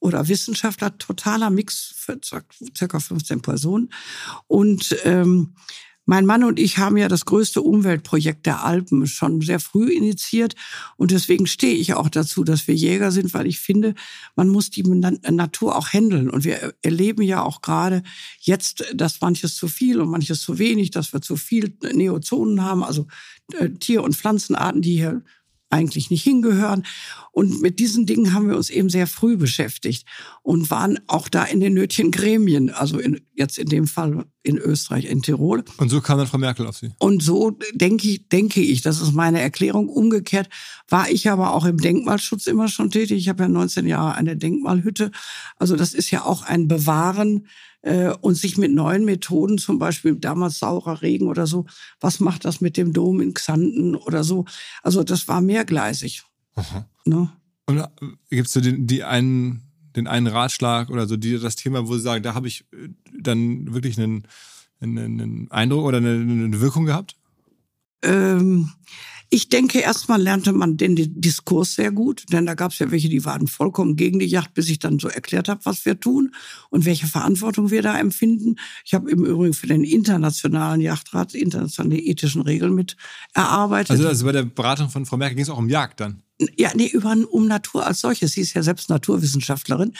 oder Wissenschaftler, totaler Mix für circa 15 Personen. Und ähm, mein Mann und ich haben ja das größte Umweltprojekt der Alpen schon sehr früh initiiert. Und deswegen stehe ich auch dazu, dass wir Jäger sind, weil ich finde, man muss die Natur auch handeln. Und wir erleben ja auch gerade jetzt, dass manches zu viel und manches zu wenig, dass wir zu viel Neozonen haben, also äh, Tier- und Pflanzenarten, die hier eigentlich nicht hingehören. Und mit diesen Dingen haben wir uns eben sehr früh beschäftigt und waren auch da in den nötigen Gremien, also in, jetzt in dem Fall in Österreich, in Tirol. Und so kam dann Frau Merkel auf Sie. Und so denke ich, denke ich, das ist meine Erklärung. Umgekehrt war ich aber auch im Denkmalschutz immer schon tätig. Ich habe ja 19 Jahre eine Denkmalhütte. Also das ist ja auch ein Bewahren äh, und sich mit neuen Methoden, zum Beispiel damals saurer Regen oder so, was macht das mit dem Dom in Xanten oder so? Also das war mehrgleisig. Ne? Und äh, gibst du den, die einen, den einen Ratschlag oder so, die, das Thema, wo sie sagen, da habe ich äh, dann wirklich einen, einen, einen Eindruck oder eine, eine Wirkung gehabt? Ähm, ich denke, erstmal lernte man den Diskurs sehr gut, denn da gab es ja welche, die waren vollkommen gegen die Yacht, bis ich dann so erklärt habe, was wir tun und welche Verantwortung wir da empfinden. Ich habe im Übrigen für den internationalen Yachtrat internationale ethischen Regeln mit erarbeitet. Also, also bei der Beratung von Frau Merkel ging es auch um Jagd dann? Ja, nee, über, um Natur als solches. Sie ist ja selbst Naturwissenschaftlerin.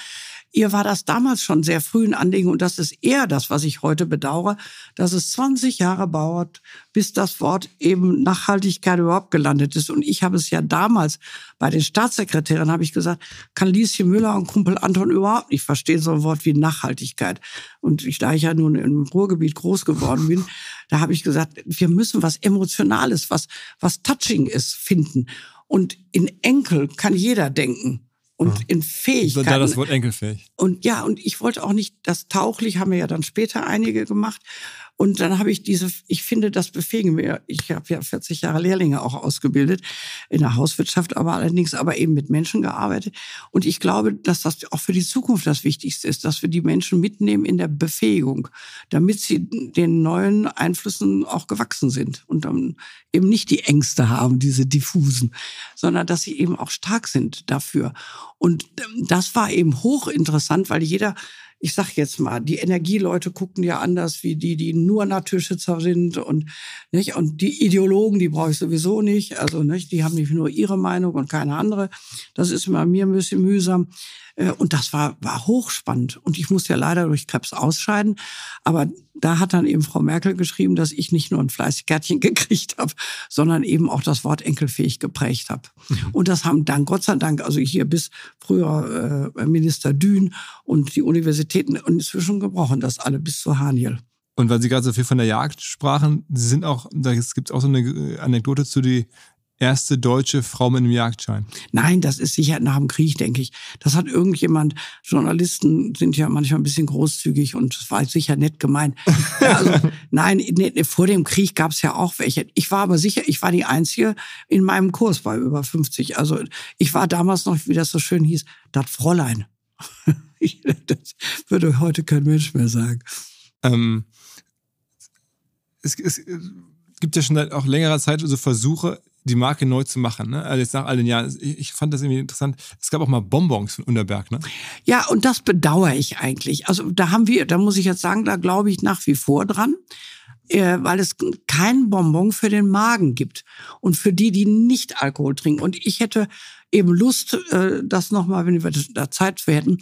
Ihr war das damals schon sehr früh ein Anliegen und das ist eher das, was ich heute bedauere, dass es 20 Jahre dauert, bis das Wort eben Nachhaltigkeit überhaupt gelandet ist. Und ich habe es ja damals bei den Staatssekretären habe ich gesagt, kann Lieschen Müller und Kumpel Anton überhaupt nicht verstehen so ein Wort wie Nachhaltigkeit. Und ich, da ich ja nun im Ruhrgebiet groß geworden bin, da habe ich gesagt, wir müssen was Emotionales, was, was Touching ist, finden. Und in Enkel kann jeder denken und ja. in Fähigkeiten. Da das Wort enkelfähig. Und ja, und ich wollte auch nicht, das tauchlich haben wir ja dann später einige gemacht. Und dann habe ich diese, ich finde, das befähigen wir. Ich habe ja 40 Jahre Lehrlinge auch ausgebildet in der Hauswirtschaft, aber allerdings aber eben mit Menschen gearbeitet. Und ich glaube, dass das auch für die Zukunft das Wichtigste ist, dass wir die Menschen mitnehmen in der Befähigung, damit sie den neuen Einflüssen auch gewachsen sind und dann eben nicht die Ängste haben, diese diffusen, sondern dass sie eben auch stark sind dafür. Und ähm, das war eben hochinteressant, weil jeder ich sag jetzt mal, die Energieleute gucken ja anders wie die, die nur Naturschützer sind und nicht? Und die Ideologen, die brauche ich sowieso nicht, also nicht, die haben nicht nur ihre Meinung und keine andere. Das ist bei mir ein bisschen mühsam und das war war hochspannend und ich musste ja leider durch Krebs ausscheiden, aber da hat dann eben Frau Merkel geschrieben, dass ich nicht nur ein Fleißkärtchen gekriegt habe, sondern eben auch das Wort enkelfähig geprägt habe. Mhm. Und das haben dann Gott sei Dank, also hier bis früher äh, Minister Dün und die Universitäten inzwischen gebrochen, das alle bis zu Haniel. Und weil Sie gerade so viel von der Jagd sprachen, Sie sind auch, da gibt es auch so eine Anekdote zu die erste deutsche Frau mit einem Jagdschein? Nein, das ist sicher nach dem Krieg, denke ich. Das hat irgendjemand, Journalisten sind ja manchmal ein bisschen großzügig und das war sicher nett gemeint. also, nein, ne, vor dem Krieg gab es ja auch welche. Ich war aber sicher, ich war die Einzige in meinem Kurs bei über 50. Also ich war damals noch, wie das so schön hieß, das Fräulein. das würde heute kein Mensch mehr sagen. Ähm, es, es, gibt ja schon seit auch längerer Zeit so Versuche, die Marke neu zu machen. Ne? Also jetzt nach all den Jahren. Ich, fand das irgendwie interessant. Es gab auch mal Bonbons von Unterberg, ne? Ja, und das bedauere ich eigentlich. Also da haben wir, da muss ich jetzt sagen, da glaube ich nach wie vor dran. Äh, weil es kein Bonbon für den Magen gibt und für die, die nicht Alkohol trinken. Und ich hätte eben Lust, äh, das nochmal, wenn wir da Zeit hätten.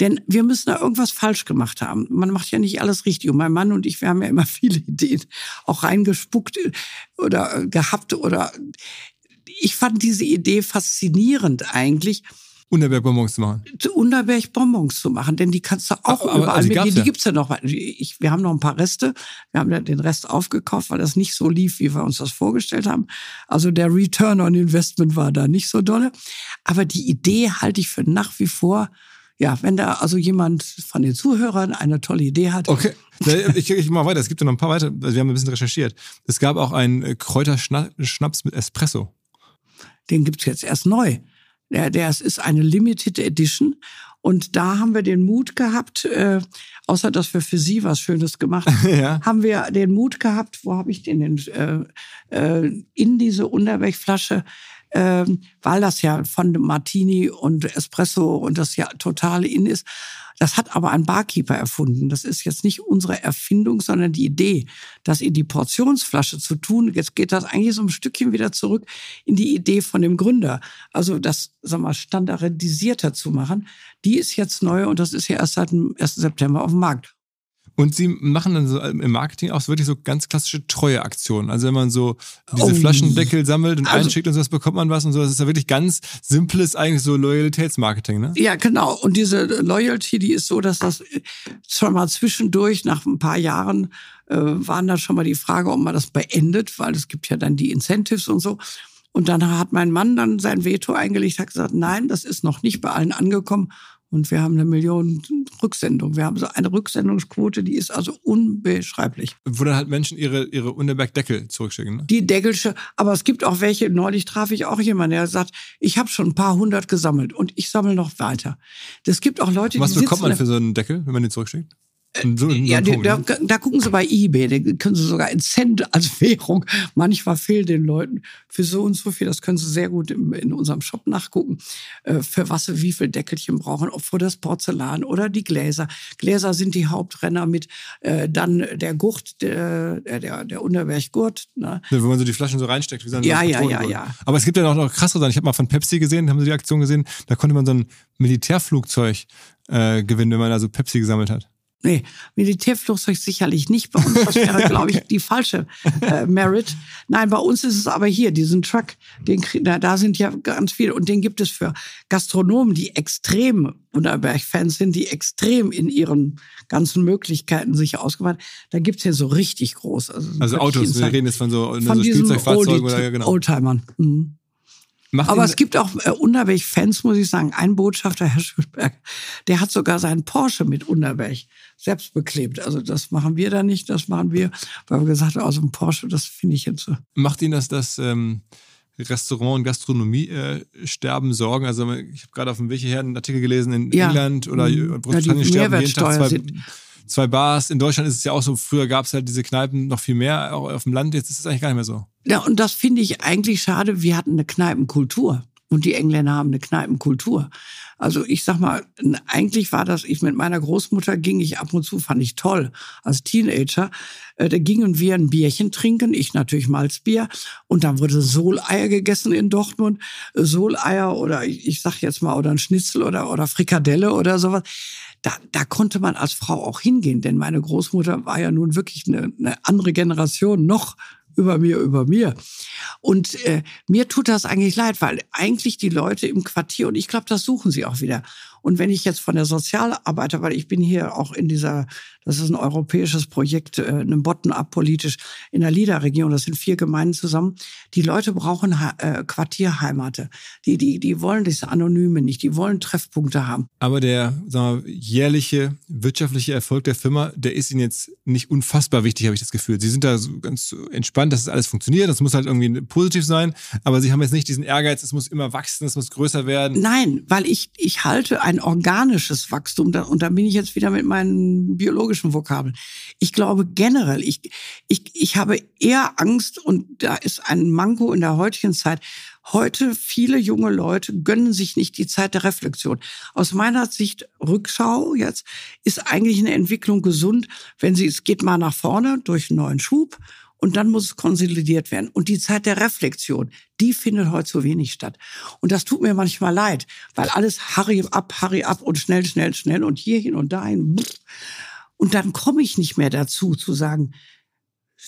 Denn wir müssen da irgendwas falsch gemacht haben. Man macht ja nicht alles richtig. Und mein Mann und ich, wir haben ja immer viele Ideen auch reingespuckt äh, oder äh, gehabt oder ich fand diese Idee faszinierend eigentlich. Unterberg-Bonbons zu machen. Unterberg-Bonbons zu machen, denn die kannst du auch aber, überall also die mitnehmen. Die, gibt's ja noch. Ich, wir haben noch ein paar Reste. Wir haben den Rest aufgekauft, weil das nicht so lief, wie wir uns das vorgestellt haben. Also der Return on Investment war da nicht so dolle. Aber die Idee halte ich für nach wie vor ja, wenn da also jemand von den Zuhörern eine tolle Idee hat. Okay, ich, ich mal weiter. Es gibt ja noch ein paar weiter. Also wir haben ein bisschen recherchiert. Es gab auch einen Kräuterschnaps mit Espresso. Den gibt's jetzt erst neu. Der, der ist eine Limited Edition. Und da haben wir den Mut gehabt, äh, außer dass wir für Sie was Schönes gemacht haben, ja. haben wir den Mut gehabt, wo habe ich den denn, äh, äh, in diese Unterwegflasche ähm, weil das ja von Martini und Espresso und das ja total in ist. Das hat aber ein Barkeeper erfunden. Das ist jetzt nicht unsere Erfindung, sondern die Idee, das in die Portionsflasche zu tun. Jetzt geht das eigentlich so ein Stückchen wieder zurück in die Idee von dem Gründer. Also das, sag mal, standardisierter zu machen. Die ist jetzt neu und das ist ja erst seit dem 1. September auf dem Markt. Und sie machen dann so im Marketing auch wirklich so ganz klassische Treueaktionen. Also wenn man so diese oh. Flaschendeckel sammelt und also, einschickt und sowas, bekommt man was und so. Das ist ja wirklich ganz simples, eigentlich so Loyalitätsmarketing, ne? Ja, genau. Und diese Loyalty, die ist so, dass das schon mal zwischendurch, nach ein paar Jahren, äh, waren da schon mal die Frage, ob man das beendet, weil es gibt ja dann die Incentives und so. Und dann hat mein Mann dann sein Veto eingelegt, hat gesagt, nein, das ist noch nicht bei allen angekommen. Und wir haben eine Million Rücksendungen. Wir haben so eine Rücksendungsquote, die ist also unbeschreiblich. Wo dann halt Menschen ihre, ihre Unterberg-Deckel zurückschicken, ne? Die Deckelsche, aber es gibt auch welche, neulich traf ich auch jemanden, der sagt, ich habe schon ein paar hundert gesammelt und ich sammle noch weiter. Es gibt auch Leute, Was die Was bekommt man für so einen Deckel, wenn man den zurückschickt? So, ja, Punkt, da, ne? da, gucken Sie bei eBay, da können Sie sogar in Cent als Währung. Manchmal fehlt den Leuten für so und so viel. Das können Sie sehr gut in, in unserem Shop nachgucken, äh, für was Sie wie viel Deckelchen brauchen, ob für das Porzellan oder die Gläser. Gläser sind die Hauptrenner mit äh, dann der Gurt, der, der, der Unterberggurt. Ne? Ja, wenn man so die Flaschen so reinsteckt. Wie so ja, ja, ja, ja. Aber es gibt ja auch noch krassere Sachen. Ich habe mal von Pepsi gesehen, haben Sie die Aktion gesehen? Da konnte man so ein Militärflugzeug äh, gewinnen, wenn man da so Pepsi gesammelt hat. Nee, Militärflugzeug sicherlich nicht bei uns. Das wäre, glaube ich, die falsche äh, Merit. Nein, bei uns ist es aber hier, diesen Truck, den, da, da sind ja ganz viele und den gibt es für Gastronomen, die extrem Unterberg-Fans sind, die extrem in ihren ganzen Möglichkeiten sich ausgeweitet. Da gibt's ja so richtig groß. Also, also Autos, wir reden jetzt von so, von so Spielzeugfahrzeugen oder ja, genau. Oldtimern. Mhm. Macht Aber es gibt auch äh, Unterberg-Fans, muss ich sagen. Ein Botschafter, Herr Schulberg, der hat sogar seinen Porsche mit Unterberg selbst beklebt. Also das machen wir da nicht, das machen wir, weil wir gesagt haben, aus dem Porsche, das finde ich jetzt so. Macht Ihnen das das ähm, Restaurant- und Gastronomie-Sterben äh, Sorgen? Also ich habe gerade auf dem Weg hierher einen Artikel gelesen, in ja. England oder mhm. Großbritannien ja, sterben jeden Tag zwei, zwei Bars. In Deutschland ist es ja auch so, früher gab es halt diese Kneipen noch viel mehr, auch auf dem Land, jetzt ist es eigentlich gar nicht mehr so. Ja, und das finde ich eigentlich schade. Wir hatten eine Kneipenkultur. Und die Engländer haben eine Kneipenkultur. Also ich sag mal, eigentlich war das, ich mit meiner Großmutter ging ich ab und zu, fand ich toll, als Teenager. Äh, da gingen wir ein Bierchen trinken, ich natürlich Malzbier. Und dann wurde Soleier gegessen in Dortmund. Soleier oder ich, ich sag jetzt mal, oder ein Schnitzel oder, oder Frikadelle oder sowas. Da, da konnte man als Frau auch hingehen, denn meine Großmutter war ja nun wirklich eine, eine andere Generation noch über mir, über mir. Und äh, mir tut das eigentlich leid, weil eigentlich die Leute im Quartier, und ich glaube, das suchen sie auch wieder. Und wenn ich jetzt von der Sozialarbeiter, weil ich bin hier auch in dieser, das ist ein europäisches Projekt, äh, einem Bottom-up politisch in der Liederregion, das sind vier Gemeinden zusammen. Die Leute brauchen äh, Quartierheimate. Die, die, die wollen diese Anonyme nicht, die wollen Treffpunkte haben. Aber der sagen wir, jährliche wirtschaftliche Erfolg der Firma, der ist Ihnen jetzt nicht unfassbar wichtig, habe ich das Gefühl. Sie sind da so ganz entspannt, dass das alles funktioniert. Das muss halt irgendwie positiv sein. Aber Sie haben jetzt nicht diesen Ehrgeiz, es muss immer wachsen, es muss größer werden. Nein, weil ich, ich halte ein organisches Wachstum, und da bin ich jetzt wieder mit meinen biologischen Vokabeln. Ich glaube generell, ich, ich, ich habe eher Angst, und da ist ein Manko in der heutigen Zeit, Heute viele junge Leute gönnen sich nicht die Zeit der Reflexion. Aus meiner Sicht Rückschau jetzt ist eigentlich eine Entwicklung gesund, wenn sie es geht mal nach vorne durch einen neuen Schub und dann muss es konsolidiert werden. Und die Zeit der Reflexion, die findet heute zu wenig statt. Und das tut mir manchmal leid, weil alles Harry ab, Harry ab und schnell, schnell, schnell und hierhin und dahin. Und dann komme ich nicht mehr dazu zu sagen,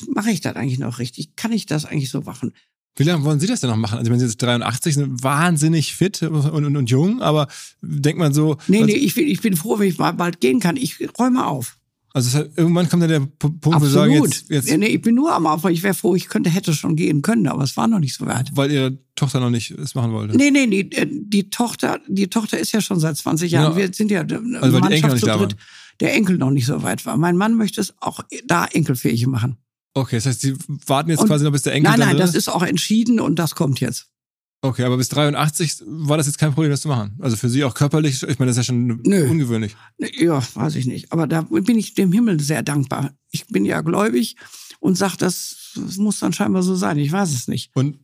mache ich das eigentlich noch richtig? Kann ich das eigentlich so machen? Wie lange wollen Sie das denn noch machen? Also wenn Sie jetzt 83 sind, wahnsinnig fit und, und, und jung, aber denkt man so... Nee, nee, ich bin, ich bin froh, wenn ich mal bald gehen kann. Ich räume auf. Also hat, irgendwann kommt dann der Punkt, wo wir sagen, jetzt, jetzt nee, nee, ich bin nur am Anfang. Ich wäre froh, ich könnte, hätte schon gehen können, aber es war noch nicht so weit. Weil Ihre Tochter noch nicht es machen wollte? Nee, nee, nee, äh, die Tochter, die Tochter ist ja schon seit 20 Jahren. Ja. Wir sind ja also weil die Enkel noch nicht da dritt, der Enkel noch nicht so weit war. Mein Mann möchte es auch da enkelfähig machen. Okay, das heißt, Sie warten jetzt und, quasi noch, bis der Enkel Nein, nein, das ist auch entschieden und das kommt jetzt. Okay, aber bis 83 war das jetzt kein Problem, das zu machen. Also für Sie auch körperlich, ich meine, das ist ja schon Nö. ungewöhnlich. Ja, weiß ich nicht. Aber da bin ich dem Himmel sehr dankbar. Ich bin ja gläubig und sage, das, muss dann scheinbar so sein. Ich weiß es nicht. Und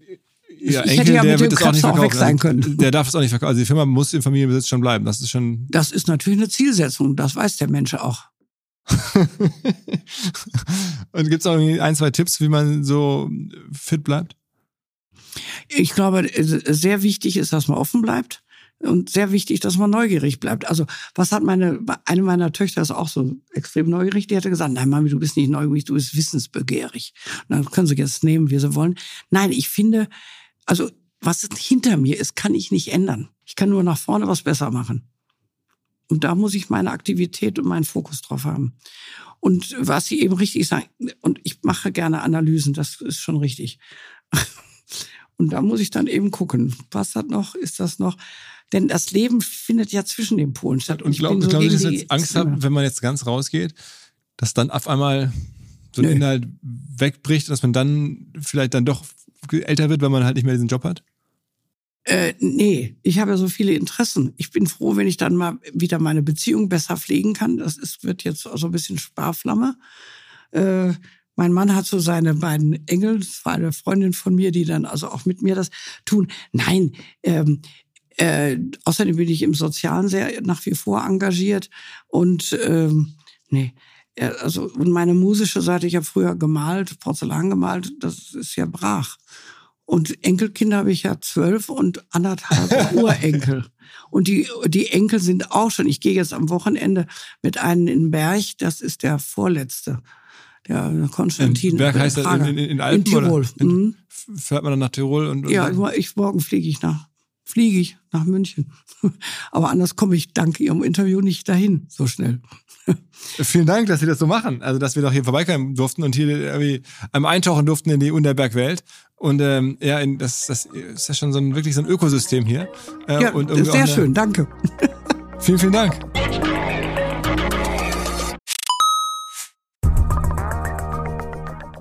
ja, ich Enkel, hätte ja der wird das auch nicht verkaufen. Auch weg sein können. Der darf es auch nicht verkaufen. Also die Firma muss im Familienbesitz schon bleiben. Das ist schon. Das ist natürlich eine Zielsetzung. Das weiß der Mensch auch. und gibt es auch ein, zwei Tipps, wie man so fit bleibt? Ich glaube, sehr wichtig ist, dass man offen bleibt und sehr wichtig, dass man neugierig bleibt. Also was hat meine, eine meiner Töchter ist auch so extrem neugierig, die hatte gesagt, nein Mami, du bist nicht neugierig, du bist wissensbegierig. Und dann können sie jetzt nehmen, wie sie wollen. Nein, ich finde, also was hinter mir ist, kann ich nicht ändern. Ich kann nur nach vorne was besser machen. Und da muss ich meine Aktivität und meinen Fokus drauf haben. Und was Sie eben richtig sagen, und ich mache gerne Analysen, das ist schon richtig. Und da muss ich dann eben gucken, was hat noch, ist das noch? Denn das Leben findet ja zwischen den Polen statt. Und, ich glaube, so glaub, dass ich jetzt Angst habe, wenn man jetzt ganz rausgeht, dass dann auf einmal so ein Nö. Inhalt wegbricht, dass man dann vielleicht dann doch älter wird, weil man halt nicht mehr diesen Job hat? Äh, nee, ich habe ja so viele Interessen. Ich bin froh, wenn ich dann mal wieder meine Beziehung besser pflegen kann. Das ist, wird jetzt so ein bisschen Sparflamme. Äh, mein Mann hat so seine beiden Engel, das war eine Freundin von mir, die dann also auch mit mir das tun. Nein, ähm, äh, außerdem bin ich im Sozialen sehr nach wie vor engagiert und ähm, nee, also und meine musische Seite, ich habe früher gemalt, Porzellan gemalt, das ist ja brach. Und Enkelkinder habe ich ja zwölf und anderthalb Urenkel. Und die, die Enkel sind auch schon. Ich gehe jetzt am Wochenende mit einem in Berg, das ist der vorletzte. Der Konstantin. Berg heißt das in, in, in Alpen? In Tirol. In, mhm. Fährt man dann nach Tirol? Und, und ja, ich, morgen fliege ich nach, fliege ich nach München. Aber anders komme ich dank Ihrem Interview nicht dahin so schnell. Vielen Dank, dass Sie das so machen. Also, dass wir doch hier vorbeikommen durften und hier irgendwie einmal eintauchen durften in die Unterbergwelt. Und ähm, ja, das, das ist ja schon so ein, wirklich so ein Ökosystem hier. Äh, ja, und sehr eine, schön, danke. vielen, vielen Dank.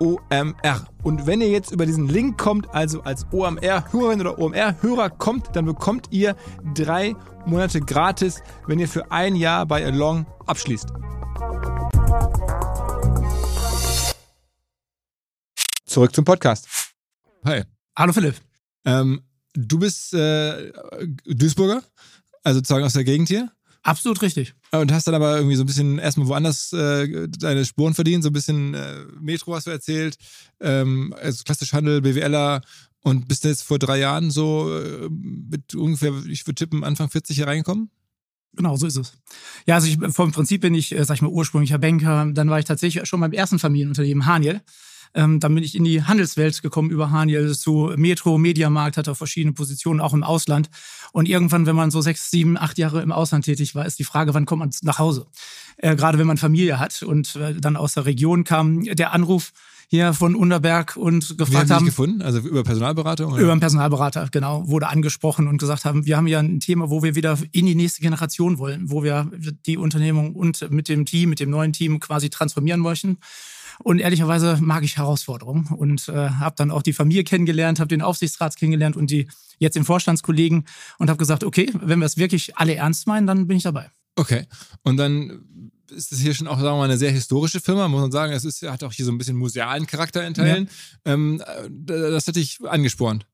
OMR. Und wenn ihr jetzt über diesen Link kommt, also als OMR-Hörerin oder OMR-Hörer kommt, dann bekommt ihr drei Monate gratis, wenn ihr für ein Jahr bei Along abschließt. Zurück zum Podcast. Hi. Hallo Philipp. Ähm, du bist äh, Duisburger, also sozusagen aus der Gegend hier. Absolut richtig. Und hast dann aber irgendwie so ein bisschen erstmal woanders äh, deine Spuren verdient, so ein bisschen äh, Metro hast du erzählt, ähm, also klassisch Handel, BWLer und bist jetzt vor drei Jahren so äh, mit ungefähr, ich würde tippen, Anfang 40 hier reingekommen? Genau, so ist es. Ja, also ich, vom Prinzip bin ich, äh, sag ich mal, ursprünglicher Banker. Dann war ich tatsächlich schon beim ersten Familienunternehmen Haniel. Ähm, dann bin ich in die Handelswelt gekommen über Haniel zu Metro, Mediamarkt, hatte verschiedene Positionen auch im Ausland. Und irgendwann, wenn man so sechs, sieben, acht Jahre im Ausland tätig war, ist die Frage, wann kommt man nach Hause? Äh, gerade wenn man Familie hat und äh, dann aus der Region kam der Anruf, hier von Unterberg und gefragt Wie haben. haben. Sie gefunden? Also über Personalberatung? Oder? Über einen Personalberater, genau, wurde angesprochen und gesagt haben, wir haben ja ein Thema, wo wir wieder in die nächste Generation wollen, wo wir die Unternehmung und mit dem Team, mit dem neuen Team quasi transformieren möchten. Und ehrlicherweise mag ich Herausforderungen und äh, habe dann auch die Familie kennengelernt, habe den Aufsichtsrat kennengelernt und die jetzt den Vorstandskollegen und habe gesagt, okay, wenn wir es wirklich alle ernst meinen, dann bin ich dabei. Okay. Und dann ist es hier schon auch, sagen wir mal, eine sehr historische Firma, muss man sagen. Es ist, hat auch hier so ein bisschen musealen Charakter in Teilen. Ja. Ähm, das hat dich angespornt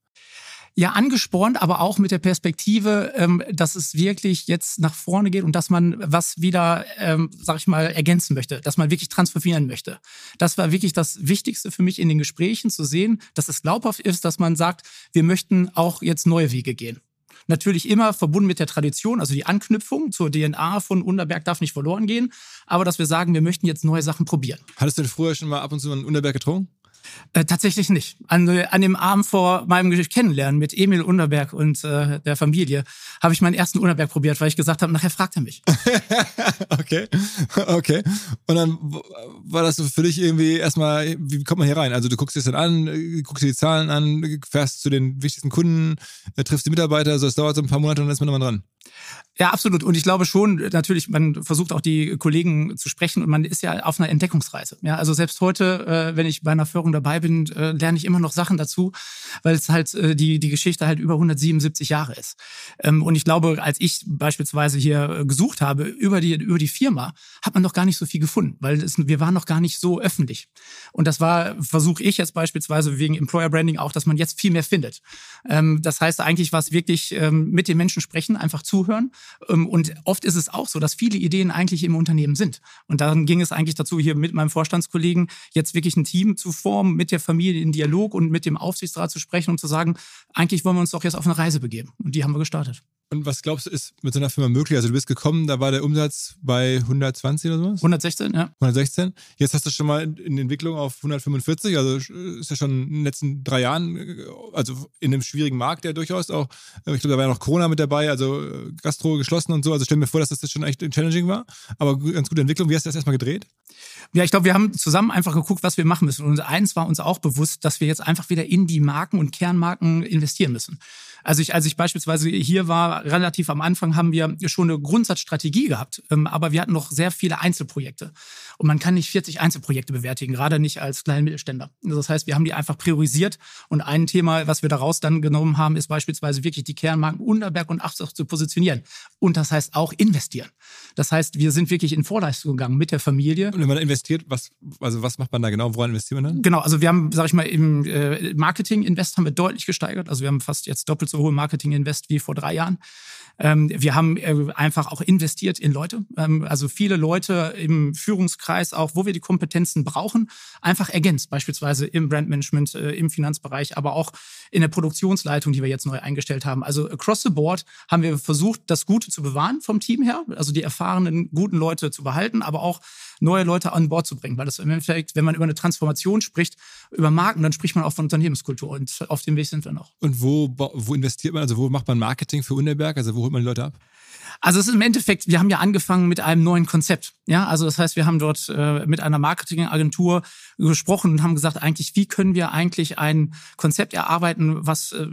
ja angespornt, aber auch mit der Perspektive, ähm, dass es wirklich jetzt nach vorne geht und dass man was wieder, ähm, sag ich mal, ergänzen möchte, dass man wirklich transformieren möchte. Das war wirklich das Wichtigste für mich in den Gesprächen zu sehen, dass es glaubhaft ist, dass man sagt, wir möchten auch jetzt neue Wege gehen. Natürlich immer verbunden mit der Tradition, also die Anknüpfung zur DNA von Unterberg darf nicht verloren gehen, aber dass wir sagen, wir möchten jetzt neue Sachen probieren. Hattest du denn früher schon mal ab und zu einen Unterberg getrunken? Äh, tatsächlich nicht. An, an dem Abend vor meinem Kennenlernen mit Emil Unterberg und äh, der Familie habe ich meinen ersten Unterberg probiert, weil ich gesagt habe, nachher fragt er mich. okay, okay. Und dann war das für dich irgendwie erstmal, wie kommt man hier rein? Also du guckst dir das dann an, guckst dir die Zahlen an, fährst zu den wichtigsten Kunden, äh, triffst die Mitarbeiter, also es dauert so ein paar Monate und dann ist man nochmal dran. Ja, absolut. Und ich glaube schon, natürlich, man versucht auch die Kollegen zu sprechen und man ist ja auf einer Entdeckungsreise. Ja, also selbst heute, äh, wenn ich bei einer Führung dabei bin, äh, lerne ich immer noch Sachen dazu, weil es halt äh, die, die Geschichte halt über 177 Jahre ist. Ähm, und ich glaube, als ich beispielsweise hier äh, gesucht habe über die, über die Firma, hat man noch gar nicht so viel gefunden, weil es, wir waren noch gar nicht so öffentlich. Und das war, versuche ich jetzt beispielsweise wegen Employer Branding auch, dass man jetzt viel mehr findet. Ähm, das heißt eigentlich, was wirklich ähm, mit den Menschen sprechen, einfach zuhören ähm, und oft ist es auch so, dass viele Ideen eigentlich im Unternehmen sind. Und dann ging es eigentlich dazu, hier mit meinem Vorstandskollegen jetzt wirklich ein Team zu formen, mit der Familie in Dialog und mit dem Aufsichtsrat zu sprechen und zu sagen, eigentlich wollen wir uns doch jetzt auf eine Reise begeben. Und die haben wir gestartet. Und was glaubst du, ist mit so einer Firma möglich? Also du bist gekommen, da war der Umsatz bei 120 oder sowas? 116, ja. 116. Jetzt hast du schon mal in Entwicklung auf 145, also ist ja schon in den letzten drei Jahren, also in einem schwierigen Markt, der durchaus auch, ich glaube, da war ja noch Corona mit dabei, also äh, Gastro geschlossen und so. Also stell mir vor, dass das schon echt challenging war, aber ganz gute Entwicklung. Wie hast du das erstmal gedreht? Ja, ich glaube, wir haben zusammen einfach geguckt, was wir machen müssen. Und eins war uns auch bewusst, dass wir jetzt einfach wieder in die Marken und Kernmarken investieren müssen. Also ich, als ich beispielsweise hier war, relativ am Anfang haben wir schon eine Grundsatzstrategie gehabt, ähm, aber wir hatten noch sehr viele Einzelprojekte. Und man kann nicht 40 Einzelprojekte bewertigen, gerade nicht als kleinen Mittelständler. Das heißt, wir haben die einfach priorisiert und ein Thema, was wir daraus dann genommen haben, ist beispielsweise wirklich die Kernmarken Unterberg und Achsach zu positionieren. Und das heißt auch investieren. Das heißt, wir sind wirklich in Vorleistung gegangen mit der Familie. Und wenn man investiert, was, also was macht man da genau? Woran investiert man dann? Genau, also wir haben, sag ich mal, im äh, Marketing-Invest haben wir deutlich gesteigert. Also wir haben fast jetzt doppelt so hohe Marketing-Invest wie vor drei Jahren. Ähm, wir haben äh, einfach auch investiert in Leute. Ähm, also viele Leute im Führungskreis auch, wo wir die Kompetenzen brauchen, einfach ergänzt. Beispielsweise im Brandmanagement, äh, im Finanzbereich, aber auch in der Produktionsleitung, die wir jetzt neu eingestellt haben. Also across the board haben wir versucht, das Gute zu bewahren vom Team her, also die erfahrenen, guten Leute zu behalten, aber auch neue Leute an Bord zu bringen. Weil das im Endeffekt, wenn man über eine Transformation spricht, über Marken, dann spricht man auch von Unternehmenskultur und auf dem Weg sind wir noch. Und wo, wo investiert man, also wo macht man Marketing für Unterberg? Also wo holt man die Leute ab? Also es ist im Endeffekt, wir haben ja angefangen mit einem neuen Konzept. Ja, also das heißt, wir haben dort äh, mit einer Marketingagentur gesprochen und haben gesagt, eigentlich, wie können wir eigentlich ein Konzept erarbeiten, was äh,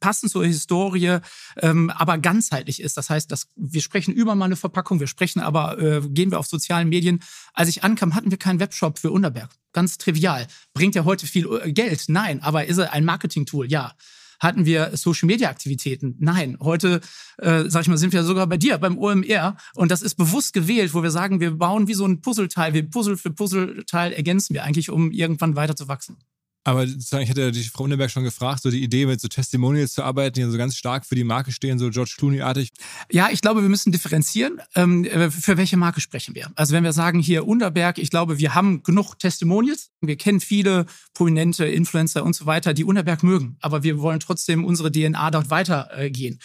passend zur Historie, ähm, aber ganzheitlich ist. Das heißt, dass wir sprechen über mal eine Verpackung, wir sprechen aber, äh, gehen wir auf sozialen Medien. Als ich ankam, hatten wir keinen Webshop für Unterberg. Ganz trivial. Bringt ja heute viel äh, Geld? Nein. Aber ist er ein Marketing-Tool? Ja. Hatten wir Social-Media-Aktivitäten? Nein. Heute, äh, sag ich mal, sind wir sogar bei dir, beim OMR. Und das ist bewusst gewählt, wo wir sagen, wir bauen wie so ein Puzzleteil. Wir Puzzle für Puzzleteil ergänzen wir eigentlich, um irgendwann weiter zu wachsen. Aber ich hätte die Frau Unterberg schon gefragt, so die Idee mit so Testimonials zu arbeiten, die so ganz stark für die Marke stehen, so George Clooney-artig. Ja, ich glaube, wir müssen differenzieren. Ähm, äh, für welche Marke sprechen wir? Also wenn wir sagen hier Unterberg, ich glaube, wir haben genug Testimonials. Wir kennen viele prominente Influencer und so weiter, die Unterberg mögen. Aber wir wollen trotzdem unsere DNA dort weitergehen.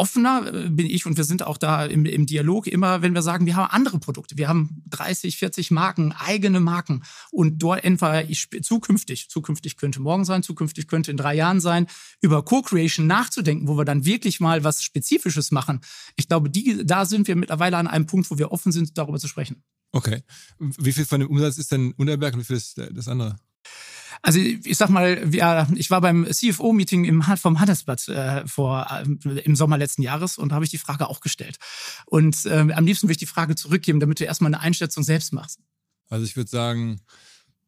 Offener äh, bin ich und wir sind auch da im, im, Dialog immer, wenn wir sagen, wir haben andere Produkte. Wir haben 30, 40 Marken, eigene Marken und dort entweder ich, zukünftig, zukünftig könnte morgen sein, zukünftig könnte in drei Jahren sein, über Co-Creation nachzudenken, wo wir dann wirklich mal was Spezifisches machen. Ich glaube, die, da sind wir mittlerweile an einem Punkt, wo wir offen sind, darüber zu sprechen. Okay. Wie viel von dem Umsatz ist denn Unterberg und wie viel ist das andere? Also ich sag mal, ich war beim CFO-Meeting vom Handelsblatt äh, vor, äh, im Sommer letzten Jahres und da habe ich die Frage auch gestellt. Und äh, am liebsten würde ich die Frage zurückgeben, damit du erstmal eine Einschätzung selbst machst. Also ich würde sagen,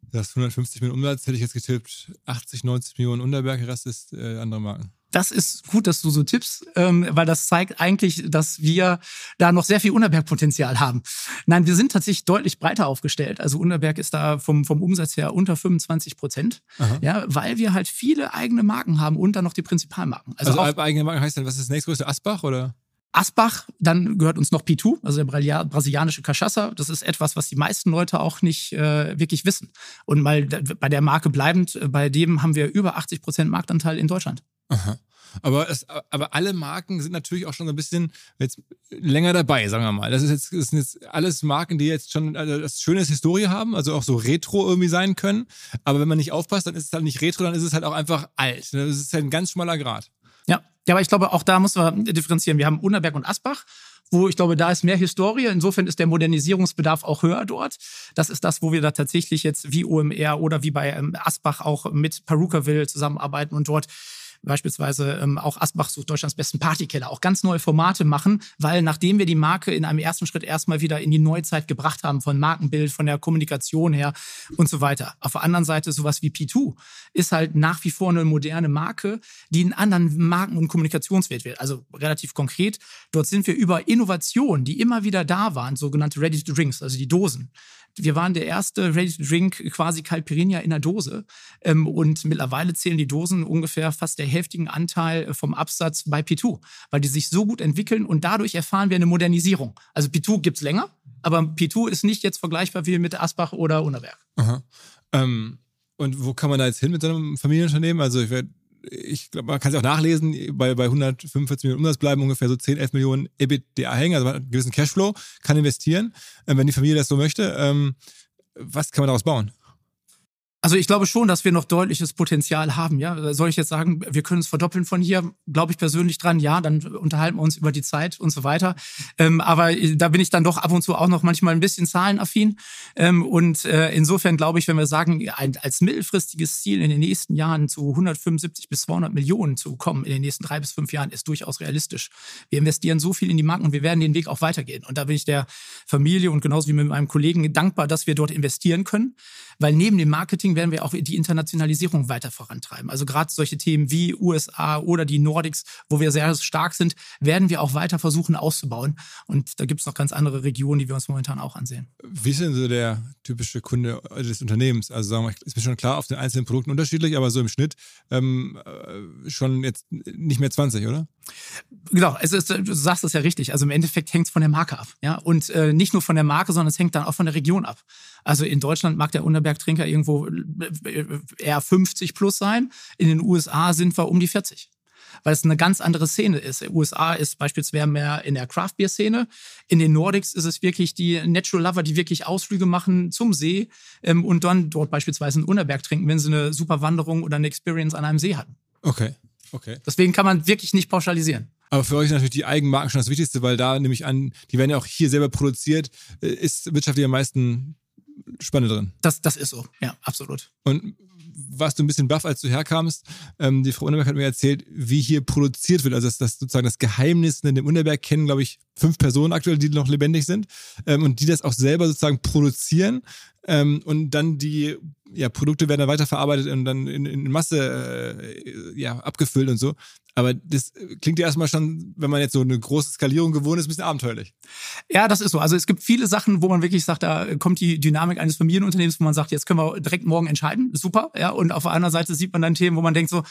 das 150 Millionen Umsatz hätte ich jetzt getippt, 80, 90 Millionen Unterberg, Rest ist äh, andere Marken das ist gut, dass du so tippst, ähm, weil das zeigt eigentlich, dass wir da noch sehr viel Unterberg-Potenzial haben. Nein, wir sind tatsächlich deutlich breiter aufgestellt. Also Unterberg ist da vom, vom Umsatz her unter 25 Prozent, ja, weil wir halt viele eigene Marken haben und dann noch die Prinzipalmarken. Also, also eigene Marken heißt dann, was ist das nächstgrößte? Asbach oder? Asbach, dann gehört uns noch Pitu, also der brasilianische Cachaça. Das ist etwas, was die meisten Leute auch nicht äh, wirklich wissen. Und mal bei der Marke bleibend, äh, bei dem haben wir über 80 Prozent Marktanteil in Deutschland. Aber, es, aber alle Marken sind natürlich auch schon so ein bisschen jetzt länger dabei, sagen wir mal. Das, ist jetzt, das sind jetzt alles Marken, die jetzt schon also das schönes Historie haben, also auch so retro irgendwie sein können. Aber wenn man nicht aufpasst, dann ist es halt nicht retro, dann ist es halt auch einfach alt. Das ist halt ein ganz schmaler Grad. Ja, ja aber ich glaube, auch da muss man differenzieren. Wir haben Unterberg und Asbach wo ich glaube, da ist mehr Historie. Insofern ist der Modernisierungsbedarf auch höher dort. Das ist das, wo wir da tatsächlich jetzt wie OMR oder wie bei ähm, Asbach auch mit Perukaville zusammenarbeiten und dort beispielsweise ähm, auch Asbach sucht Deutschlands besten Partykeller, auch ganz neue Formate machen, weil nachdem wir die Marke in einem ersten Schritt erstmal wieder in die Neuzeit gebracht haben, von Markenbild, von der Kommunikation her und so weiter. Auf der anderen Seite sowas wie P2 ist halt nach wie vor eine moderne Marke, die einen anderen Marken- und Kommunikationswert wird. Also relativ konkret, dort sind wir über Innovationen, die immer wieder da waren, sogenannte Ready-to-Drinks, also die Dosen, wir waren der erste Ready-to-Drink quasi Calpirinia in der Dose. Ähm, und mittlerweile zählen die Dosen ungefähr fast der heftigen Anteil vom Absatz bei P2, weil die sich so gut entwickeln und dadurch erfahren wir eine Modernisierung. Also P2 gibt es länger, aber P2 ist nicht jetzt vergleichbar wie mit Asbach oder Unerberg. Ähm, und wo kann man da jetzt hin mit so einem Familienunternehmen? Also ich werde ich glaube, man kann es auch nachlesen, bei, bei 145 Millionen Umsatz bleiben ungefähr so 10, 11 Millionen EBITDA hängen, also man hat einen gewissen Cashflow, kann investieren, äh, wenn die Familie das so möchte. Ähm, was kann man daraus bauen? Also ich glaube schon, dass wir noch deutliches Potenzial haben. Ja, soll ich jetzt sagen, wir können es verdoppeln von hier? Glaube ich persönlich dran. Ja, dann unterhalten wir uns über die Zeit und so weiter. Ähm, aber da bin ich dann doch ab und zu auch noch manchmal ein bisschen zahlenaffin. Ähm, und äh, insofern glaube ich, wenn wir sagen, ein, als mittelfristiges Ziel in den nächsten Jahren zu 175 bis 200 Millionen zu kommen in den nächsten drei bis fünf Jahren, ist durchaus realistisch. Wir investieren so viel in die Marken und wir werden den Weg auch weitergehen. Und da bin ich der Familie und genauso wie mit meinem Kollegen dankbar, dass wir dort investieren können, weil neben dem Marketing Deswegen werden wir auch die Internationalisierung weiter vorantreiben. Also gerade solche Themen wie USA oder die Nordics, wo wir sehr stark sind, werden wir auch weiter versuchen auszubauen. Und da gibt es noch ganz andere Regionen, die wir uns momentan auch ansehen. Wie ist denn so der typische Kunde des Unternehmens? Also sagen wir, ist mir schon klar, auf den einzelnen Produkten unterschiedlich, aber so im Schnitt ähm, äh, schon jetzt nicht mehr 20, oder? Genau, es ist, du sagst es ja richtig. Also im Endeffekt hängt es von der Marke ab. Ja? Und äh, nicht nur von der Marke, sondern es hängt dann auch von der Region ab. Also in Deutschland mag der Unterberg-Trinker irgendwo äh, eher 50 plus sein. In den USA sind wir um die 40 weil es eine ganz andere Szene ist. In den USA ist beispielsweise mehr in der Craft Beer Szene. In den Nordics ist es wirklich die Natural Lover, die wirklich Ausflüge machen zum See ähm, und dann dort beispielsweise einen Unterberg trinken, wenn sie eine super Wanderung oder eine Experience an einem See hatten. Okay. Okay. Deswegen kann man wirklich nicht pauschalisieren. Aber für euch ist natürlich die Eigenmarken schon das Wichtigste, weil da nehme ich an, die werden ja auch hier selber produziert, äh, ist wirtschaftlich am meisten Spanne drin. Das, das ist so, ja, absolut. Und warst du ein bisschen baff, als du herkamst. Ähm, die Frau Unterberg hat mir erzählt, wie hier produziert wird. Also das, das sozusagen das Geheimnis in dem Unterberg kennen, glaube ich, fünf Personen aktuell, die noch lebendig sind ähm, und die das auch selber sozusagen produzieren ähm, und dann die ja, Produkte werden dann weiterverarbeitet und dann in, in Masse äh, ja, abgefüllt und so. Aber das klingt ja erstmal schon, wenn man jetzt so eine große Skalierung gewohnt ist, ein bisschen abenteuerlich. Ja, das ist so. Also es gibt viele Sachen, wo man wirklich sagt, da kommt die Dynamik eines Familienunternehmens, wo man sagt, jetzt können wir direkt morgen entscheiden. Super. Ja, und auf der anderen Seite sieht man dann Themen, wo man denkt so,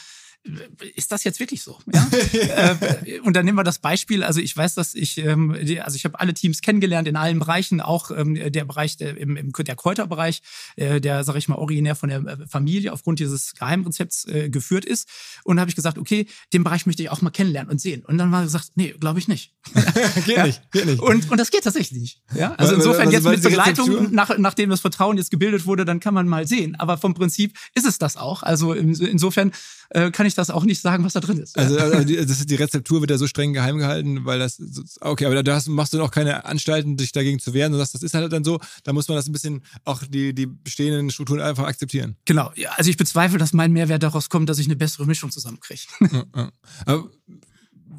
ist das jetzt wirklich so? Ja? äh, und dann nehmen wir das Beispiel. Also ich weiß, dass ich, ähm, die, also ich habe alle Teams kennengelernt in allen Bereichen, auch ähm, der Bereich der, im, im, der Kräuterbereich, äh, der, sage ich mal, originär von der äh, Familie aufgrund dieses Geheimrezepts äh, geführt ist. Und habe ich gesagt, okay, den Bereich möchte ich auch mal kennenlernen und sehen. Und dann war gesagt, nee, glaube ich nicht. geht ja? nicht, geht nicht. Und, und das geht tatsächlich nicht. Ja? Also insofern also, jetzt mit Begleitung, nach, nachdem das Vertrauen jetzt gebildet wurde, dann kann man mal sehen. Aber vom Prinzip ist es das auch. Also insofern äh, kann ich das auch nicht sagen, was da drin ist. Also, also die, das, die Rezeptur wird ja so streng geheim gehalten, weil das, okay, aber da hast, machst du noch keine Anstalten, dich dagegen zu wehren. Du sagst, das ist halt dann so, da muss man das ein bisschen, auch die, die bestehenden Strukturen einfach akzeptieren. Genau, ja, also ich bezweifle, dass mein Mehrwert daraus kommt, dass ich eine bessere Mischung zusammenkriege. Ja, ja.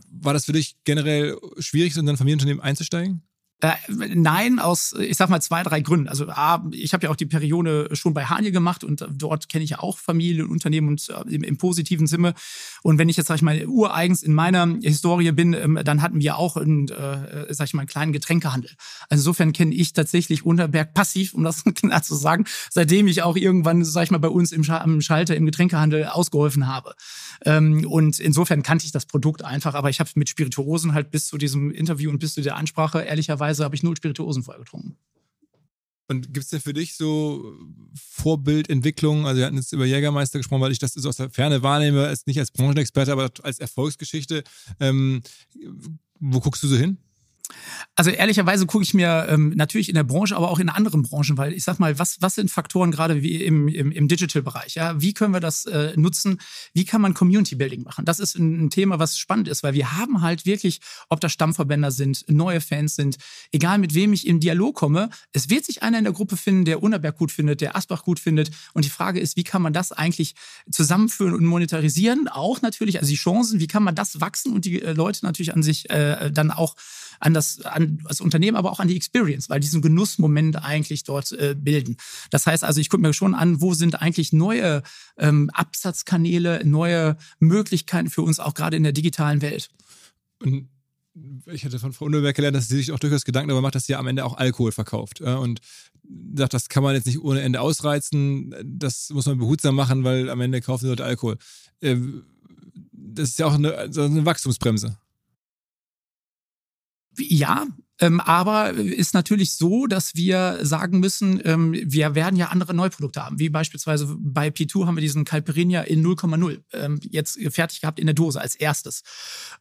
War das für dich generell schwierig, in ein Familienunternehmen einzusteigen? Äh, nein, aus, ich sag mal, zwei, drei Gründen. Also A, ich habe ja auch die Periode schon bei Hanje gemacht und dort kenne ich ja auch Familie und Unternehmen und äh, im, im, positiven Sinne. Und wenn ich jetzt, sag ich mal, ureigens in meiner Historie bin, ähm, dann hatten wir auch einen, äh, sag ich mal, einen kleinen Getränkehandel. Also insofern kenne ich tatsächlich Unterberg passiv, um das klar zu sagen, seitdem ich auch irgendwann, sag ich mal, bei uns im, Sch am Schalter im Getränkehandel ausgeholfen habe. Ähm, und insofern kannte ich das Produkt einfach, aber ich habe mit Spirituosen halt bis zu diesem Interview und bis zu der Ansprache ehrlicherweise Weise habe ich null Spirituosen vorher getrunken. Und gibt es denn für dich so Vorbildentwicklungen? Also wir hatten jetzt über Jägermeister gesprochen, weil ich das so aus der Ferne wahrnehme, als nicht als Branchenexperte, aber als Erfolgsgeschichte. Ähm, wo guckst du so hin? Also ehrlicherweise gucke ich mir ähm, natürlich in der Branche, aber auch in anderen Branchen, weil ich sag mal, was, was sind Faktoren gerade wie im, im, im Digital-Bereich? Ja? Wie können wir das äh, nutzen? Wie kann man Community-Building machen? Das ist ein, ein, Thema, was spannend ist, weil wir haben halt wirklich, ob das Stammverbänder sind, neue Fans sind, egal mit wem ich im Dialog komme, es wird sich einer in der Gruppe finden, der Unerberg gut findet, der Asbach gut findet. Und die Frage ist, wie kann man das eigentlich zusammenführen und monetarisieren? Auch natürlich, also die Chancen, wie kann man das wachsen und die äh, Leute natürlich an sich äh, dann auch an das, an das Unternehmen, aber auch an die Experience, weil diesen Genussmoment eigentlich dort äh, bilden. Das heißt also, ich gucke mir schon an, wo sind eigentlich neue ähm, Absatzkanäle, neue Möglichkeiten für uns auch gerade in der digitalen Welt. Und ich hatte von Frau Unterberg gelernt, dass sie sich auch durchaus Gedanken darüber macht, dass sie am Ende auch Alkohol verkauft. Und sagt, das kann man jetzt nicht ohne Ende ausreizen. Das muss man behutsam machen, weil am Ende kaufen die Leute Alkohol. Ähm, das ist ja auch eine, eine Wachstumsbremse. Ja, Ähm, aber ist natürlich so, dass wir sagen müssen, ähm, wir werden ja andere Neuprodukte haben. Wie beispielsweise bei P2 haben wir diesen Calperinia in 0,0 ähm, jetzt fertig gehabt in der Dose als erstes.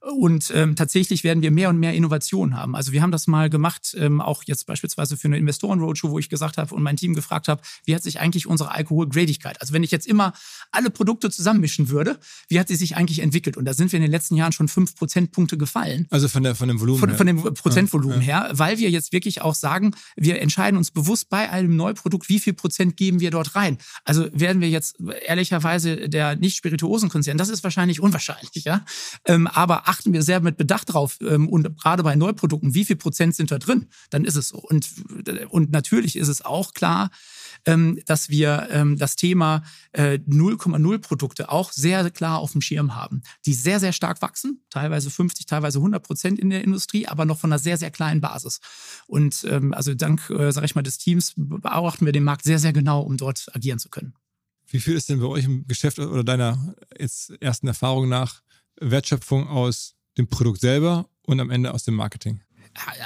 Und ähm, tatsächlich werden wir mehr und mehr Innovationen haben. Also wir haben das mal gemacht, ähm, auch jetzt beispielsweise für eine Investoren-Roadshow, wo ich gesagt habe und mein Team gefragt habe, wie hat sich eigentlich unsere Alkoholgradigkeit, also wenn ich jetzt immer alle Produkte zusammenmischen würde, wie hat sie sich eigentlich entwickelt? Und da sind wir in den letzten Jahren schon fünf Prozentpunkte gefallen. Also von, der, von dem Volumen von. Von dem Prozentvolumen ja, ja. Her, weil wir jetzt wirklich auch sagen, wir entscheiden uns bewusst bei einem Neuprodukt, wie viel Prozent geben wir dort rein. Also werden wir jetzt ehrlicherweise der Nicht-Spirituosenkonzern, das ist wahrscheinlich unwahrscheinlich, ja. Ähm, aber achten wir sehr mit Bedacht drauf ähm, und gerade bei Neuprodukten, wie viel Prozent sind da drin, dann ist es so. Und, und natürlich ist es auch klar, ähm, dass wir ähm, das Thema äh, 0,0 Produkte auch sehr klar auf dem Schirm haben, die sehr, sehr stark wachsen, teilweise 50, teilweise 100 Prozent in der Industrie, aber noch von einer sehr, sehr kleinen Basis. Und ähm, also dank, äh, sage ich mal, des Teams beobachten wir den Markt sehr, sehr genau, um dort agieren zu können. Wie viel ist denn bei euch im Geschäft oder deiner jetzt ersten Erfahrung nach Wertschöpfung aus dem Produkt selber und am Ende aus dem Marketing?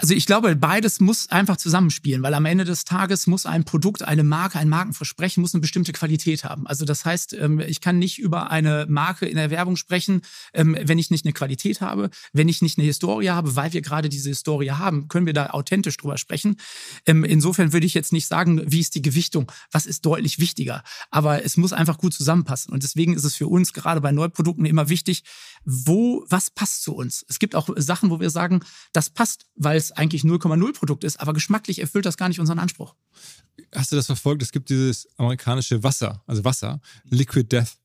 Also ich glaube, beides muss einfach zusammenspielen, weil am Ende des Tages muss ein Produkt, eine Marke, ein Markenversprechen muss eine bestimmte Qualität haben. Also das heißt, ähm, ich kann nicht über eine Marke in der Werbung sprechen, ähm, wenn ich nicht eine Qualität habe, wenn ich nicht eine Historie habe, weil wir gerade diese Historie haben, können wir da authentisch drüber sprechen. Ähm, insofern würde ich jetzt nicht sagen, wie ist die Gewichtung, was ist deutlich wichtiger, aber es muss einfach gut zusammenpassen. Und deswegen ist es für uns gerade bei Neuprodukten immer wichtig, wo, was passt zu uns. Es gibt auch Sachen, wo wir sagen, das passt weil es eigentlich 0,0 Produkt ist, aber geschmacklich erfüllt das gar nicht unseren Anspruch. Hast du das verfolgt? Es gibt dieses amerikanische Wasser, also Wasser, Liquid Death.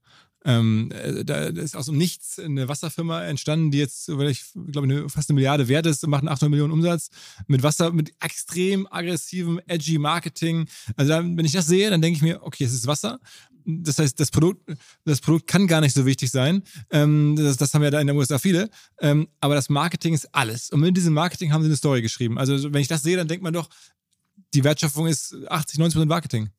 Ähm, äh, da ist aus dem Nichts eine Wasserfirma entstanden, die jetzt, ich glaube, eine, fast eine Milliarde wert ist macht 800 Millionen Umsatz mit Wasser, mit extrem aggressivem, edgy Marketing. Also dann, wenn ich das sehe, dann denke ich mir, okay, es ist Wasser. Das heißt, das Produkt, das Produkt kann gar nicht so wichtig sein. Ähm, das, das, haben ja da in den USA viele. Ähm, aber das Marketing ist alles. Und mit diesem Marketing haben sie eine Story geschrieben. Also wenn ich das sehe, dann denkt man doch, die Wertschöpfung ist 80, 90 Prozent Marketing.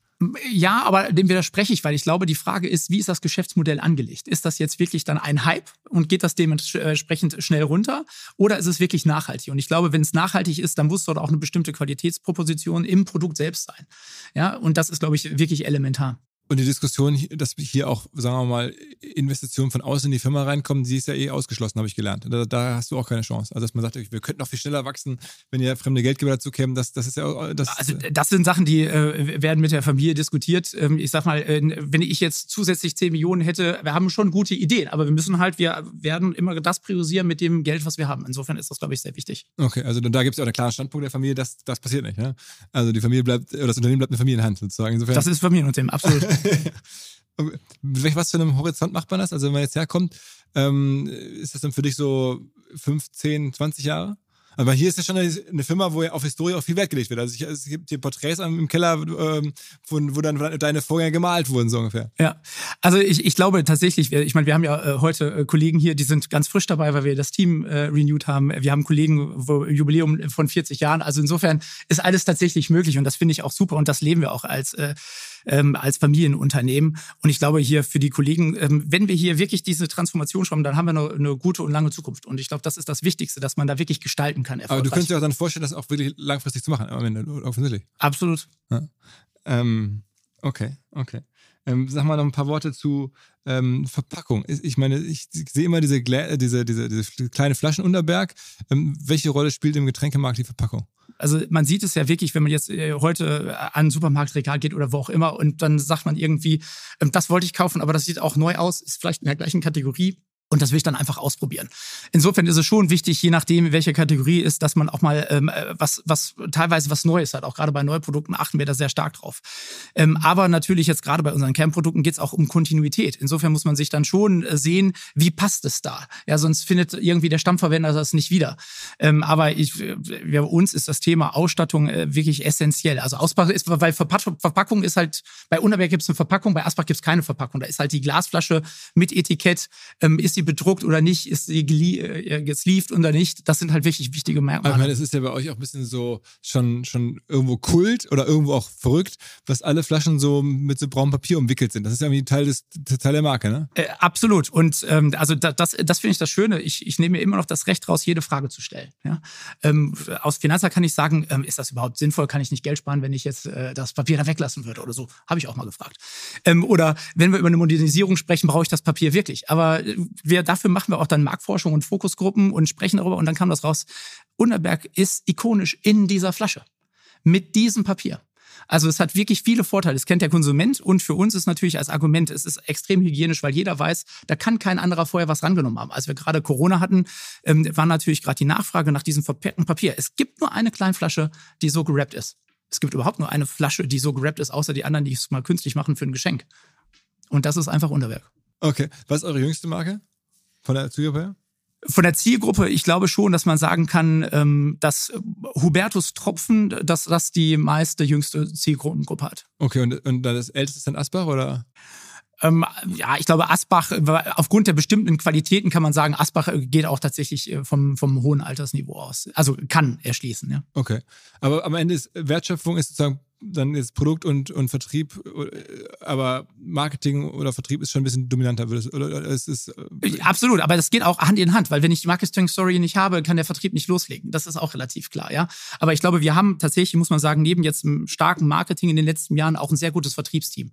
Ja, aber dem widerspreche ich, weil ich glaube, die Frage ist, wie ist das Geschäftsmodell angelegt? Ist das jetzt wirklich dann ein Hype und geht das dementsprechend schnell runter? Oder ist es wirklich nachhaltig? Und ich glaube, wenn es nachhaltig ist, dann muss dort auch eine bestimmte Qualitätsproposition im Produkt selbst sein. Ja, und das ist, glaube ich, wirklich elementar. Und die Diskussion, dass hier auch, sagen wir mal, Investitionen von außen in die Firma reinkommen, die ist ja eh ausgeschlossen, habe ich gelernt. Da, da, hast du auch keine Chance. Also, dass man sagt, wir könnten noch viel schneller wachsen, wenn ihr fremde Geldgeber dazu kämen, das, das ist ja. Das, also, das sind Sachen, die äh, werden mit der Familie diskutiert. Ähm, ich sag mal, äh, wenn ich jetzt zusätzlich 10 Millionen hätte, wir haben schon gute Ideen, aber wir müssen halt, wir werden immer das priorisieren mit dem Geld, was wir haben. Insofern ist das, glaube ich, sehr wichtig. Okay, also da gibt es auch einen klaren Standpunkt der Familie, dass das passiert nicht. Ja? Also die Familie bleibt, oder das Unternehmen bleibt eine Familienhand sozusagen. Insofern, das ist Familienunternehmen, absolut. Was für einem Horizont macht man das? Also wenn man jetzt herkommt, ähm, ist das dann für dich so 15, 20 Jahre? Aber hier ist ja schon eine Firma, wo ja auf Historie auch viel Wert gelegt wird. Also ich, es gibt hier Porträts im Keller, ähm, wo, wo, dann deine Vorgänger gemalt wurden, so ungefähr. Ja, also ich, ich glaube tatsächlich, ich meine, wir haben ja äh, heute äh, Kollegen hier, die sind ganz frisch dabei, weil wir das Team äh, renewed haben. Wir haben Kollegen, wo Jubiläum von 40 Jahren. Also insofern ist alles tatsächlich möglich und das finde ich auch super und das leben wir auch als äh, ähm, als Familienunternehmen. Und ich glaube hier für die Kollegen, ähm, wenn wir hier wirklich diese Transformation schaffen, dann haben wir eine, eine gute und lange Zukunft. Und ich glaube, das ist das Wichtigste, dass man da wirklich gestalten kann. Aber du könntest dir auch dann vorstellen, das auch wirklich langfristig zu machen, am Ende, offensichtlich. Absolut. Ja. Ähm, okay, okay. Ähm, sag mal noch ein paar Worte zu ähm, Verpackung. Ich meine, ich sehe immer diese, diese, diese, diese kleine Flaschenunterberg. Ähm, welche Rolle spielt im Getränkemarkt die Verpackung? Also man sieht es ja wirklich, wenn man jetzt äh, heute an ein Supermarktregal geht oder wo auch immer und dann sagt man irgendwie, ähm, das wollte ich kaufen, aber das sieht auch neu aus, ist vielleicht in der gleichen Kategorie. Und das will ich dann einfach ausprobieren. Insofern ist es schon wichtig, je nachdem, welche Kategorie ist, dass man auch mal ähm, äh, was, was teilweise was Neues hat. Auch gerade bei Neuprodukten achten wir da sehr stark drauf. Ähm, aber natürlich jetzt gerade bei unseren Kernprodukten geht es auch um Kontinuität. Insofern muss man sich dann schon äh, sehen, wie passt es da. Ja, sonst findet irgendwie der Stammverwender das nicht wieder. Ähm, aber ich, äh, bei uns ist das Thema Ausstattung äh, wirklich essentiell. Also Ausbau ist, weil Verpackung ist halt, bei Unterberg gibt es eine Verpackung, bei Asbach gibt es keine Verpackung. Da ist halt die Glasflasche mit Etikett, ähm, ist die sie bedruckt oder nicht, ist sie äh, gesleeved oder nicht. Das sind halt wirklich wichtige Merkmale. Ich meine, es ist ja bei euch auch ein bisschen so schon, schon irgendwo Kult oder irgendwo auch verrückt, dass alle Flaschen so mit so braunem Papier umwickelt sind. Das ist ja irgendwie Teil, des, Teil der Marke, ne? Äh, absolut. Und ähm, also das, das, das finde ich das Schöne. Ich, ich nehme mir immer noch das Recht raus, jede Frage zu stellen. Ja? Ähm, aus Finanzer kann ich sagen, ähm, ist das überhaupt sinnvoll? Kann ich nicht Geld sparen, wenn ich jetzt äh, das Papier da weglassen würde oder so? Habe ich auch mal gefragt. Ähm, oder wenn wir über eine Modernisierung sprechen, brauche ich das Papier wirklich. Aber äh, wir, dafür machen wir auch dann Marktforschung und Fokusgruppen und sprechen darüber und dann kam das raus. Unterberg ist ikonisch in dieser Flasche. Mit diesem Papier. Also es hat wirklich viele Vorteile. Das kennt der Konsument und für uns ist natürlich als Argument, es ist extrem hygienisch, weil jeder weiß, da kann kein anderer vorher was rangenommen haben. Als wir gerade Corona hatten, ähm, war natürlich gerade die Nachfrage nach diesem verpackten Papier. Es gibt nur eine Kleinflasche, die so gerappt ist. Es gibt überhaupt nur eine Flasche, die so gerappt ist, außer die anderen, die es mal künstlich machen für ein Geschenk. Und das ist einfach Unterwerk. Okay. Was ist eure jüngste Marke von der Zielgruppe her? Von der Zielgruppe, ich glaube schon, dass man sagen kann, ähm, dass Hubertus Tropfen, dass das die meiste, jüngste Zielgruppengruppe hat. Okay, und, und das älteste ist dann Asbach oder? Ähm, ja, ich glaube, Asbach, aufgrund der bestimmten Qualitäten kann man sagen, Asbach geht auch tatsächlich äh, vom, vom hohen Altersniveau aus. Also kann erschließen, ja. Okay. Aber am Ende ist Wertschöpfung ist sozusagen dann jetzt Produkt und, und Vertrieb, äh, aber Marketing oder Vertrieb ist schon ein bisschen dominanter. Oder es ist, äh, Absolut, aber das geht auch Hand in Hand, weil wenn ich die Marketing-Story nicht habe, kann der Vertrieb nicht loslegen. Das ist auch relativ klar, ja. Aber ich glaube, wir haben tatsächlich, muss man sagen, neben jetzt einem starken Marketing in den letzten Jahren auch ein sehr gutes Vertriebsteam.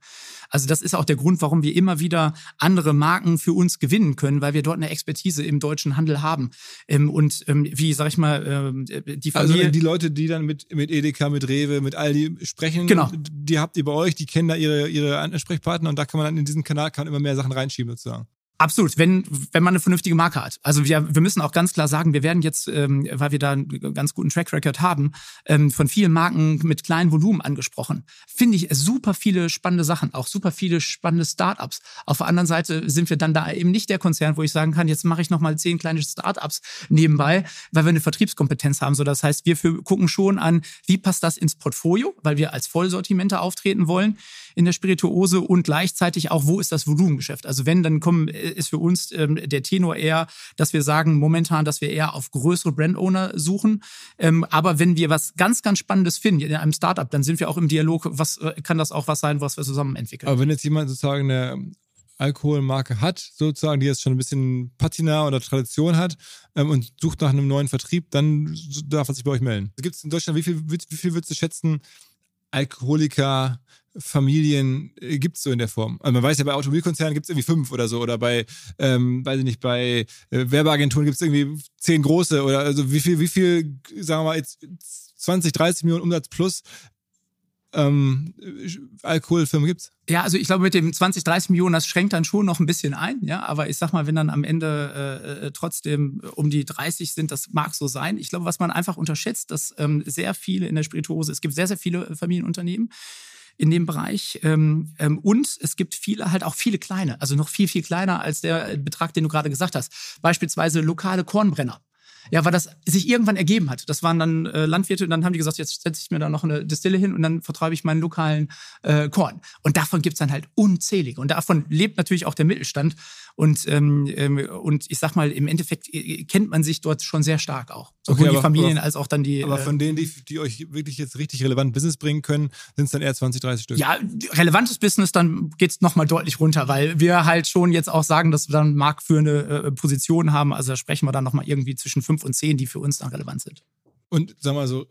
Also das ist auch der Grund, warum wir immer wieder andere Marken für uns gewinnen können, weil wir dort eine Expertise im deutschen Handel haben. Ähm, und ähm, wie, sag ich mal, ähm, die also Familie... Also die Leute, die dann mit, mit Edeka, mit Rewe, mit Aldi sprechen, genau. die habt ihr bei euch, die kennen da ihre, ihre Ansprechpartner und da kann man dann in diesen Kanal kann immer mehr Sachen reinschieben sozusagen. Absolut, wenn, wenn man eine vernünftige Marke hat. Also wir, wir müssen auch ganz klar sagen, wir werden jetzt, ähm, weil wir da einen ganz guten Track Record haben, ähm, von vielen Marken mit kleinen Volumen angesprochen. Finde ich super viele spannende Sachen, auch super viele spannende Startups. Auf der anderen Seite sind wir dann da eben nicht der Konzern, wo ich sagen kann, jetzt mache ich nochmal zehn kleine Startups nebenbei, weil wir eine Vertriebskompetenz haben. So, das heißt, wir für, gucken schon an, wie passt das ins Portfolio, weil wir als Vollsortimenter auftreten wollen in der Spirituose und gleichzeitig auch, wo ist das Volumengeschäft? Also wenn, dann kommen, äh, ist für uns ähm, der Tenor eher, dass wir sagen momentan, dass wir eher auf größere Brand-Owner suchen. Ähm, aber wenn wir was ganz, ganz Spannendes finden in einem Startup, dann sind wir auch im Dialog, was äh, kann das auch was sein, was wir zusammen entwickeln. Aber wenn jetzt jemand sozusagen eine Alkoholmarke hat, sozusagen, die jetzt schon ein bisschen Patina oder Tradition hat ähm, und sucht nach einem neuen Vertrieb, dann darf er sich bei euch melden. Gibt es in Deutschland, wie viel, wie viel würdest du schätzen, Alkoholiker, Familien äh, gibt es so in der Form. Also man weiß ja, bei Automobilkonzernen gibt es irgendwie fünf oder so. Oder bei, ähm, weiß ich nicht, bei äh, Werbeagenturen gibt es irgendwie zehn große. Oder also wie viel, wie viel, sagen wir mal, jetzt 20, 30 Millionen Umsatz plus ähm, Alkoholfirmen gibt's? Ja, also ich glaube, mit dem 20, 30 Millionen, das schränkt dann schon noch ein bisschen ein, ja. Aber ich sag mal, wenn dann am Ende äh, äh trotzdem um die 30 sind, das mag so sein. Ich glaube, was man einfach unterschätzt, dass ähm, sehr viele in der Spirituose, es gibt sehr, sehr viele Familienunternehmen, in dem Bereich. Ähm, ähm, und es gibt viele, halt auch viele kleine, also noch viel, viel kleiner als der Betrag, den du gerade gesagt hast. Beispielsweise lokale Kornbrenner. Ja, weil das sich irgendwann ergeben hat. Das waren dann äh, Landwirte und dann haben die gesagt, jetzt setze ich mir da noch eine Distille hin und dann vertreibe ich meinen lokalen äh, Korn. Und davon gibt's dann halt unzählige. Und davon lebt natürlich auch der Mittelstand. Und, ähm, ähm, und ich sag mal, im Endeffekt äh, kennt man sich dort schon sehr stark auch. Sowohl okay, die Familien aber, als auch dann die. Aber äh, von denen, die, die euch wirklich jetzt richtig relevant Business bringen können, sind es dann eher 20, 30 Stück. Ja, relevantes Business, dann geht's nochmal deutlich runter, weil wir halt schon jetzt auch sagen, dass wir dann marktführende äh, Positionen haben. Also da sprechen wir dann nochmal irgendwie zwischen fünf und zehn, die für uns dann relevant sind. Und sag mal so,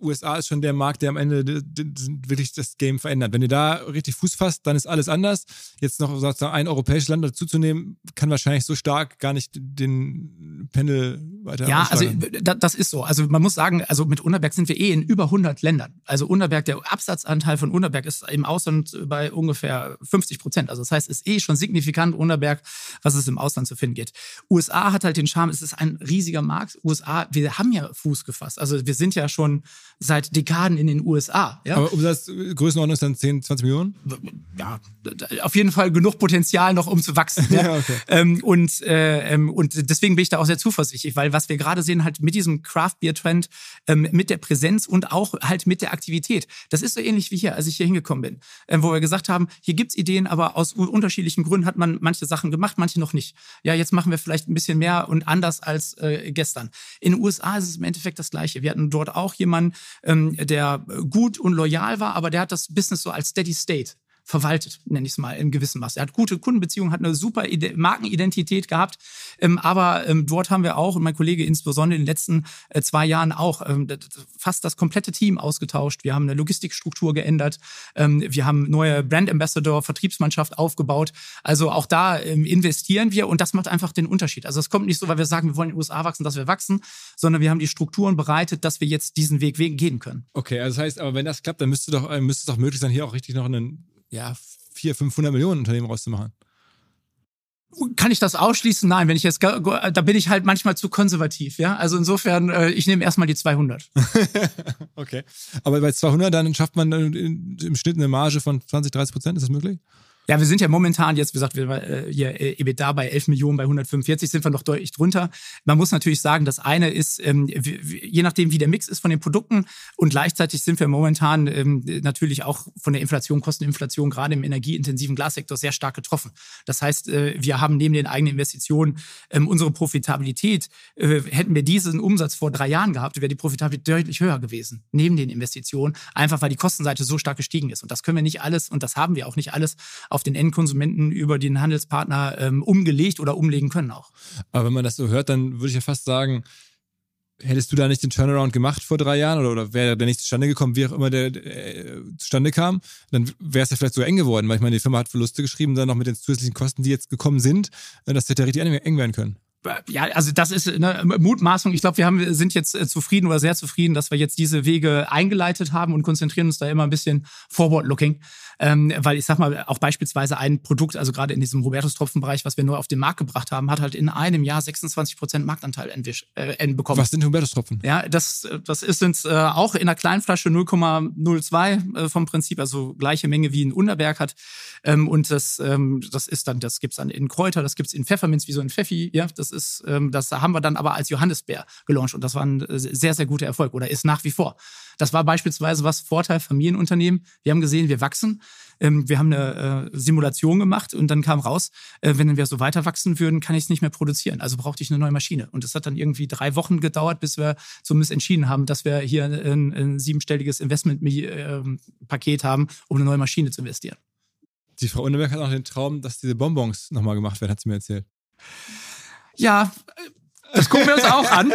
USA ist schon der Markt, der am Ende wirklich das Game verändert. Wenn ihr da richtig Fuß fasst, dann ist alles anders. Jetzt noch sozusagen ein europäisches Land dazuzunehmen, kann wahrscheinlich so stark gar nicht den Pendel weiter Ja, also das ist so. Also man muss sagen, also mit Unterberg sind wir eh in über 100 Ländern. Also Unterberg, der Absatzanteil von Unterberg ist im Ausland bei ungefähr 50 Prozent. Also das heißt, es ist eh schon signifikant Unterberg, was es im Ausland zu finden geht. USA hat halt den Charme, es ist ein riesiger Markt. USA, wir haben ja Fuß gefasst. Also wir sind ja schon seit Dekaden in den USA. Ja? Aber Umsatz, Größenordnung ist dann 10, 20 Millionen? Ja, auf jeden Fall genug Potenzial noch, um zu wachsen. Ja? ja okay. ähm, und, äh, ähm, und deswegen bin ich da auch sehr zuversichtlich, weil was wir gerade sehen, halt mit diesem Craft Beer Trend, ähm, mit der Präsenz und auch halt mit der Aktivität. Das ist so ähnlich wie hier, als ich hier hingekommen bin, ähm, wo wir gesagt haben, hier gibt's Ideen, aber aus unterschiedlichen Gründen hat man manche Sachen gemacht, manche noch nicht. Ja, jetzt machen wir vielleicht ein bisschen mehr und anders als äh, gestern. In den USA ist es im Endeffekt das Gleiche. Wir hatten dort auch jemanden, ähm, der gut und loyal war, aber der hat das Business so als Steady State verwaltet, nenne ich es mal, in gewissem Maße. Er hat gute Kundenbeziehungen, hat eine super Markenidentität gehabt, ähm, aber ähm, dort haben wir auch, und mein Kollege insbesondere in den letzten äh, zwei Jahren auch, ähm, fast das komplette Team ausgetauscht. Wir haben eine Logistikstruktur geändert, ähm, wir haben neue Brand Ambassador, Vertriebsmannschaft aufgebaut. Also auch da ähm, investieren wir und das macht einfach den Unterschied. Also es kommt nicht so, weil wir sagen, wir wollen in den USA wachsen, dass wir wachsen, sondern wir haben die Strukturen bereitet, dass wir jetzt diesen Weg gehen können. Okay, also das heißt, aber wenn das klappt, dann müsste doch, äh, müsste es doch möglich sein, hier auch richtig noch einen ja, 400, 500 Millionen Unternehmen rauszumachen. Kann ich das ausschließen? Nein, wenn ich jetzt, da bin ich halt manchmal zu konservativ, ja. Also insofern, äh, ich nehme erstmal die 200. okay. Aber bei 200 dann schafft man im Schnitt eine Marge von 20, 30 Prozent, ist das möglich? Ja, wir sind ja momentan jetzt, wie gesagt, wir äh, hier äh, EBITDA bei 11 Millionen, bei 145 sind wir noch deutlich drunter. Man muss natürlich sagen, das eine ist, ähm, je nachdem, wie der Mix ist von den Produkten und gleichzeitig sind wir momentan ähm, natürlich auch von der Inflation, Kosteninflation, gerade im energieintensiven Glassektor sehr stark getroffen. Das heißt, äh, wir haben neben den eigenen Investitionen ähm, unsere Profitabilität. Äh, hätten wir diesen Umsatz vor drei Jahren gehabt, wäre die Profitabilität deutlich höher gewesen, neben den Investitionen, einfach weil die Kostenseite so stark gestiegen ist. Und das können wir nicht alles und das haben wir auch nicht alles auf den Endkonsumenten über den Handelspartner ähm, umgelegt oder umlegen können auch. Aber wenn man das so hört, dann würde ich ja fast sagen, hättest du da nicht den Turnaround gemacht vor drei Jahren oder, oder wäre der nicht zustande gekommen, wie auch immer der, äh, zustande kam, dann wäre es ja vielleicht so eng geworden, weil ich meine, die Firma hat Verluste geschrieben, dann noch mit den zusätzlichen Kosten, die jetzt gekommen sind, äh, das hätte ja richtig eng werden können ja, also das ist eine Mutmaßung. Ich glaube, wir haben, sind jetzt äh, zufrieden oder sehr zufrieden, dass wir jetzt diese Wege eingeleitet haben und konzentrieren uns da immer ein bisschen forward-looking. Ähm, weil ich sag mal, auch beispielsweise ein Produkt, also gerade in diesem Hubertus-Tropfen-Bereich, was wir nur auf den Markt gebracht haben, hat halt in einem Jahr 26 Prozent Marktanteil entwisch, äh, bekommen. Was sind Hubertus-Tropfen? Ja, das, das ist sind äh, auch in einer Kleinflasche 0,02 äh, vom Prinzip, also gleiche Menge wie ein Unterberg hat. Ähm, und das, ähm, das ist dann, das gibt's dann in Kräuter, das gibt's in Pfefferminz wie so ein Pfeffi, ja, das ist, ähm, das haben wir dann aber als Johannisbeer gelauncht und das war ein äh, sehr, sehr guter Erfolg oder ist nach wie vor. Das war beispielsweise was Vorteil Familienunternehmen. Wir haben gesehen, wir wachsen. Ähm, wir haben eine äh, Simulation gemacht und dann kam raus, äh, wenn wir so weiter wachsen würden, kann ich es nicht mehr produzieren. Also brauchte ich eine neue Maschine. Und es hat dann irgendwie drei Wochen gedauert, bis wir zumindest entschieden haben, dass wir hier ein, ein siebenstelliges Investmentpaket ähm, haben, um eine neue Maschine zu investieren. Die Frau Unterberg hat auch den Traum, dass diese Bonbons nochmal gemacht werden, hat sie mir erzählt. Ja, das gucken wir uns auch an.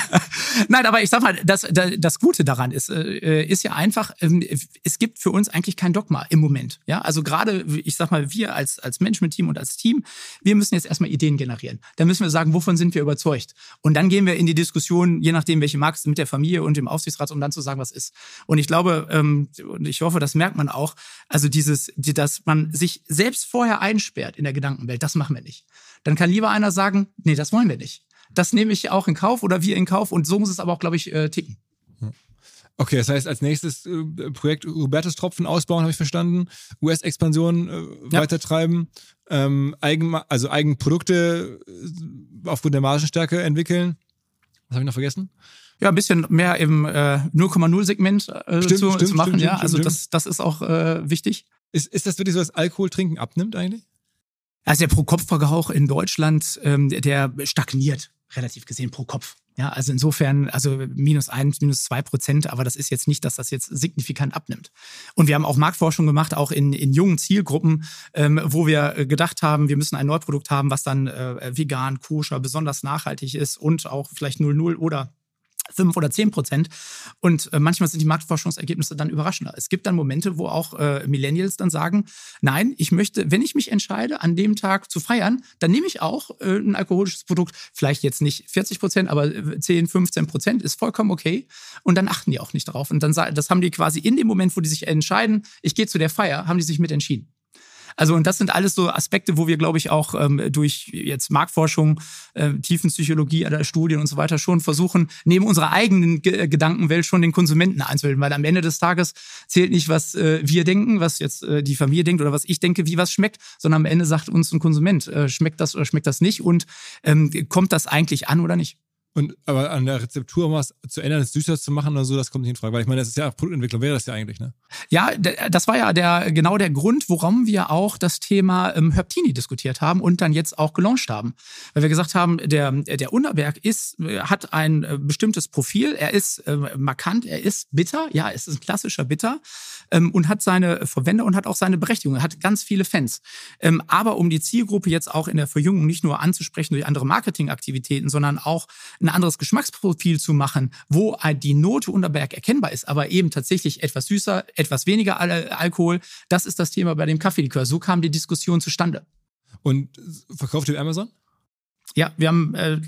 Nein, aber ich sag mal, das, das Gute daran ist, äh, ist ja einfach, ähm, es gibt für uns eigentlich kein Dogma im Moment. Ja, also gerade, ich sag mal, wir als, als Management-Team und als Team, wir müssen jetzt erstmal Ideen generieren. Da müssen wir sagen, wovon sind wir überzeugt? Und dann gehen wir in die Diskussion, je nachdem, welche Markt mit der Familie und dem Aufsichtsrat, um dann zu sagen, was ist. Und ich glaube, ähm, und ich hoffe, das merkt man auch, also dieses, dass man sich selbst vorher einsperrt in der Gedankenwelt, das machen wir nicht. Dann kann lieber einer sagen, nee, das wollen wir nicht. Das nehme ich auch in Kauf oder wir in Kauf und so muss es aber auch, glaube ich, äh, ticken. Okay, das heißt, als nächstes äh, Projekt Hubertus Tropfen ausbauen, habe ich verstanden. US-Expansion äh, ja. weitertreiben, ähm, Eigen, also Eigenprodukte äh, aufgrund der Margenstärke entwickeln. Was habe ich noch vergessen? Ja, ein bisschen mehr im äh, 0,0-Segment äh, zu, stimmt, zu, machen. Stimmt, ja, also das, das ist auch wichtig. Ist, ist das wirklich so, dass Alkohol trinken abnimmt eigentlich? Also der Pro-Kopf-Verbrauch in Deutschland, ähm, der stagniert relativ gesehen pro Kopf. Ja, also insofern, also minus eins, minus zwei Prozent, aber das ist jetzt nicht, dass das jetzt signifikant abnimmt. Und wir haben auch Marktforschung gemacht, auch in, in jungen Zielgruppen, ähm, wo wir gedacht haben, wir müssen ein Neuprodukt haben, was dann äh, vegan, koscher, besonders nachhaltig ist und auch vielleicht 0,0 oder fünf oder zehn Prozent. Und äh, manchmal sind die Marktforschungsergebnisse dann überraschender. Es gibt dann Momente, wo auch äh, Millennials dann sagen, nein, ich möchte, wenn ich mich entscheide, an dem Tag zu feiern, dann nehme ich auch äh, ein alkoholisches Produkt, vielleicht jetzt nicht 40 Prozent, aber 10, 15 Prozent ist vollkommen okay. Und dann achten die auch nicht darauf. Und dann das haben die quasi in dem Moment, wo die sich entscheiden, ich gehe zu der Feier, haben die sich mit entschieden. Also und das sind alles so Aspekte, wo wir, glaube ich, auch ähm, durch jetzt Marktforschung, äh, Tiefenpsychologie, äh, Studien und so weiter schon versuchen, neben unserer eigenen G Gedankenwelt schon den Konsumenten einzubilden. Weil am Ende des Tages zählt nicht, was äh, wir denken, was jetzt äh, die Familie denkt oder was ich denke, wie was schmeckt, sondern am Ende sagt uns ein Konsument, äh, schmeckt das oder schmeckt das nicht und ähm, kommt das eigentlich an oder nicht. Und aber an der Rezeptur was zu ändern, es süßer zu machen oder so, das kommt nicht in Frage. Weil ich meine, das ist ja Produktentwicklung, wäre das ja eigentlich, ne? Ja, das war ja der genau der Grund, warum wir auch das Thema ähm, Herptini diskutiert haben und dann jetzt auch gelauncht haben. Weil wir gesagt haben, der, der Unterberg ist, äh, hat ein äh, bestimmtes Profil, er ist äh, markant, er ist bitter, ja, es ist ein klassischer Bitter ähm, und hat seine Verwender und hat auch seine Berechtigung, er hat ganz viele Fans. Ähm, aber um die Zielgruppe jetzt auch in der Verjüngung nicht nur anzusprechen durch andere Marketingaktivitäten, sondern auch ein anderes Geschmacksprofil zu machen, wo die Note Unterberg erkennbar ist, aber eben tatsächlich etwas süßer, etwas weniger Al Alkohol. Das ist das Thema bei dem Kaffeelikör. So kam die Diskussion zustande. Und verkauft ihr Amazon? Ja, wir haben äh,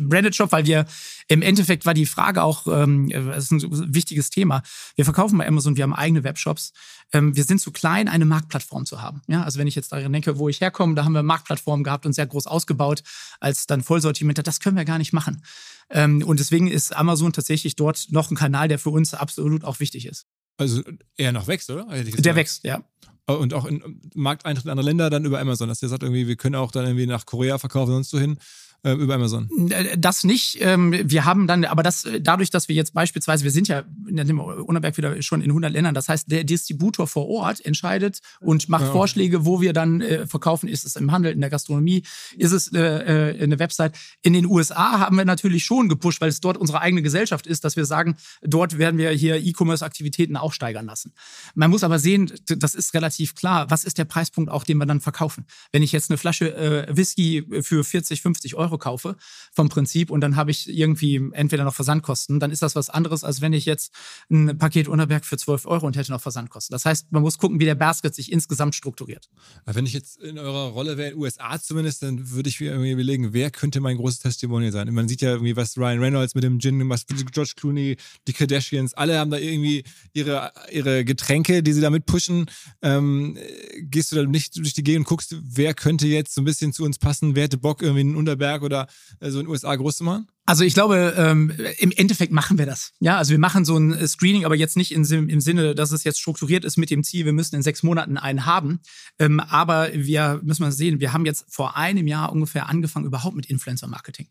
Branded Shop, weil wir im Endeffekt war die Frage auch, ähm, das ist ein wichtiges Thema. Wir verkaufen bei Amazon, wir haben eigene Webshops. Ähm, wir sind zu klein, eine Marktplattform zu haben. Ja, also wenn ich jetzt daran denke, wo ich herkomme, da haben wir Marktplattformen gehabt und sehr groß ausgebaut als dann Vollsortiment. Das können wir gar nicht machen. Ähm, und deswegen ist Amazon tatsächlich dort noch ein Kanal, der für uns absolut auch wichtig ist. Also eher noch wächst, oder? Der wächst, ja. Und auch in Markteintritt in andere Länder dann über Amazon, dass der sagt irgendwie, wir können auch dann irgendwie nach Korea verkaufen und sonst so hin äh, über Amazon? Äh, das nicht. Ähm, wir haben dann, aber das dadurch, dass wir jetzt beispielsweise, wir sind ja in dem Unterberg wieder schon in 100 Ländern, das heißt, der Distributor vor Ort entscheidet und macht ja. Vorschläge, wo wir dann äh, verkaufen. Ist es im Handel, in der Gastronomie, ist es äh, eine Website? In den USA haben wir natürlich schon gepusht, weil es dort unsere eigene Gesellschaft ist, dass wir sagen, dort werden wir hier E-Commerce-Aktivitäten auch steigern lassen. Man muss aber sehen, das ist relativ klar, was ist der Preispunkt auch, den wir dann verkaufen? Wenn ich jetzt eine Flasche äh, Whisky für 40, 50 Euro Euro kaufe vom Prinzip und dann habe ich irgendwie entweder noch Versandkosten, dann ist das was anderes, als wenn ich jetzt ein Paket Unterberg für 12 Euro und hätte noch Versandkosten. Das heißt, man muss gucken, wie der Basket sich insgesamt strukturiert. Wenn ich jetzt in eurer Rolle wäre, in den USA zumindest, dann würde ich mir überlegen, wer könnte mein großes Testimonial sein? Man sieht ja irgendwie, was Ryan Reynolds mit dem Gin, was George Clooney, die Kardashians, alle haben da irgendwie ihre, ihre Getränke, die sie damit pushen. Ähm, gehst du da nicht durch die Gegend und guckst, wer könnte jetzt so ein bisschen zu uns passen? Wer hätte Bock, irgendwie einen Unterberg Netzwerk oder äh, so in den USA groß zu machen? Also ich glaube, ähm, im Endeffekt machen wir das. Ja, also wir machen so ein Screening, aber jetzt nicht in, im Sinne, dass es jetzt strukturiert ist mit dem Ziel, wir müssen in sechs Monaten einen haben. Ähm, aber wir müssen mal sehen, wir haben jetzt vor einem Jahr ungefähr angefangen überhaupt mit Influencer-Marketing.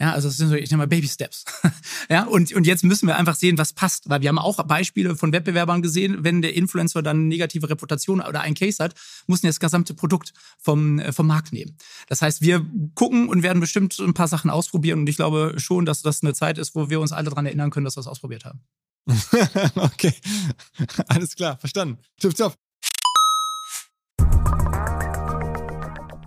Ja, also das sind so, ich nenne mal Baby Steps. ja, und, und jetzt müssen wir einfach sehen, was passt, weil wir haben auch Beispiele von Wettbewerbern gesehen, wenn der Influencer dann eine negative Reputation oder einen Case hat, muss er das gesamte Produkt vom, äh, vom Markt nehmen. Das heißt, wir gucken und werden bestimmt ein paar Sachen ausprobieren und ich glaube schon, dass das eine Zeit ist, wo wir uns alle daran erinnern können, dass wir es ausprobiert haben. okay, alles klar, verstanden. Tipptopp.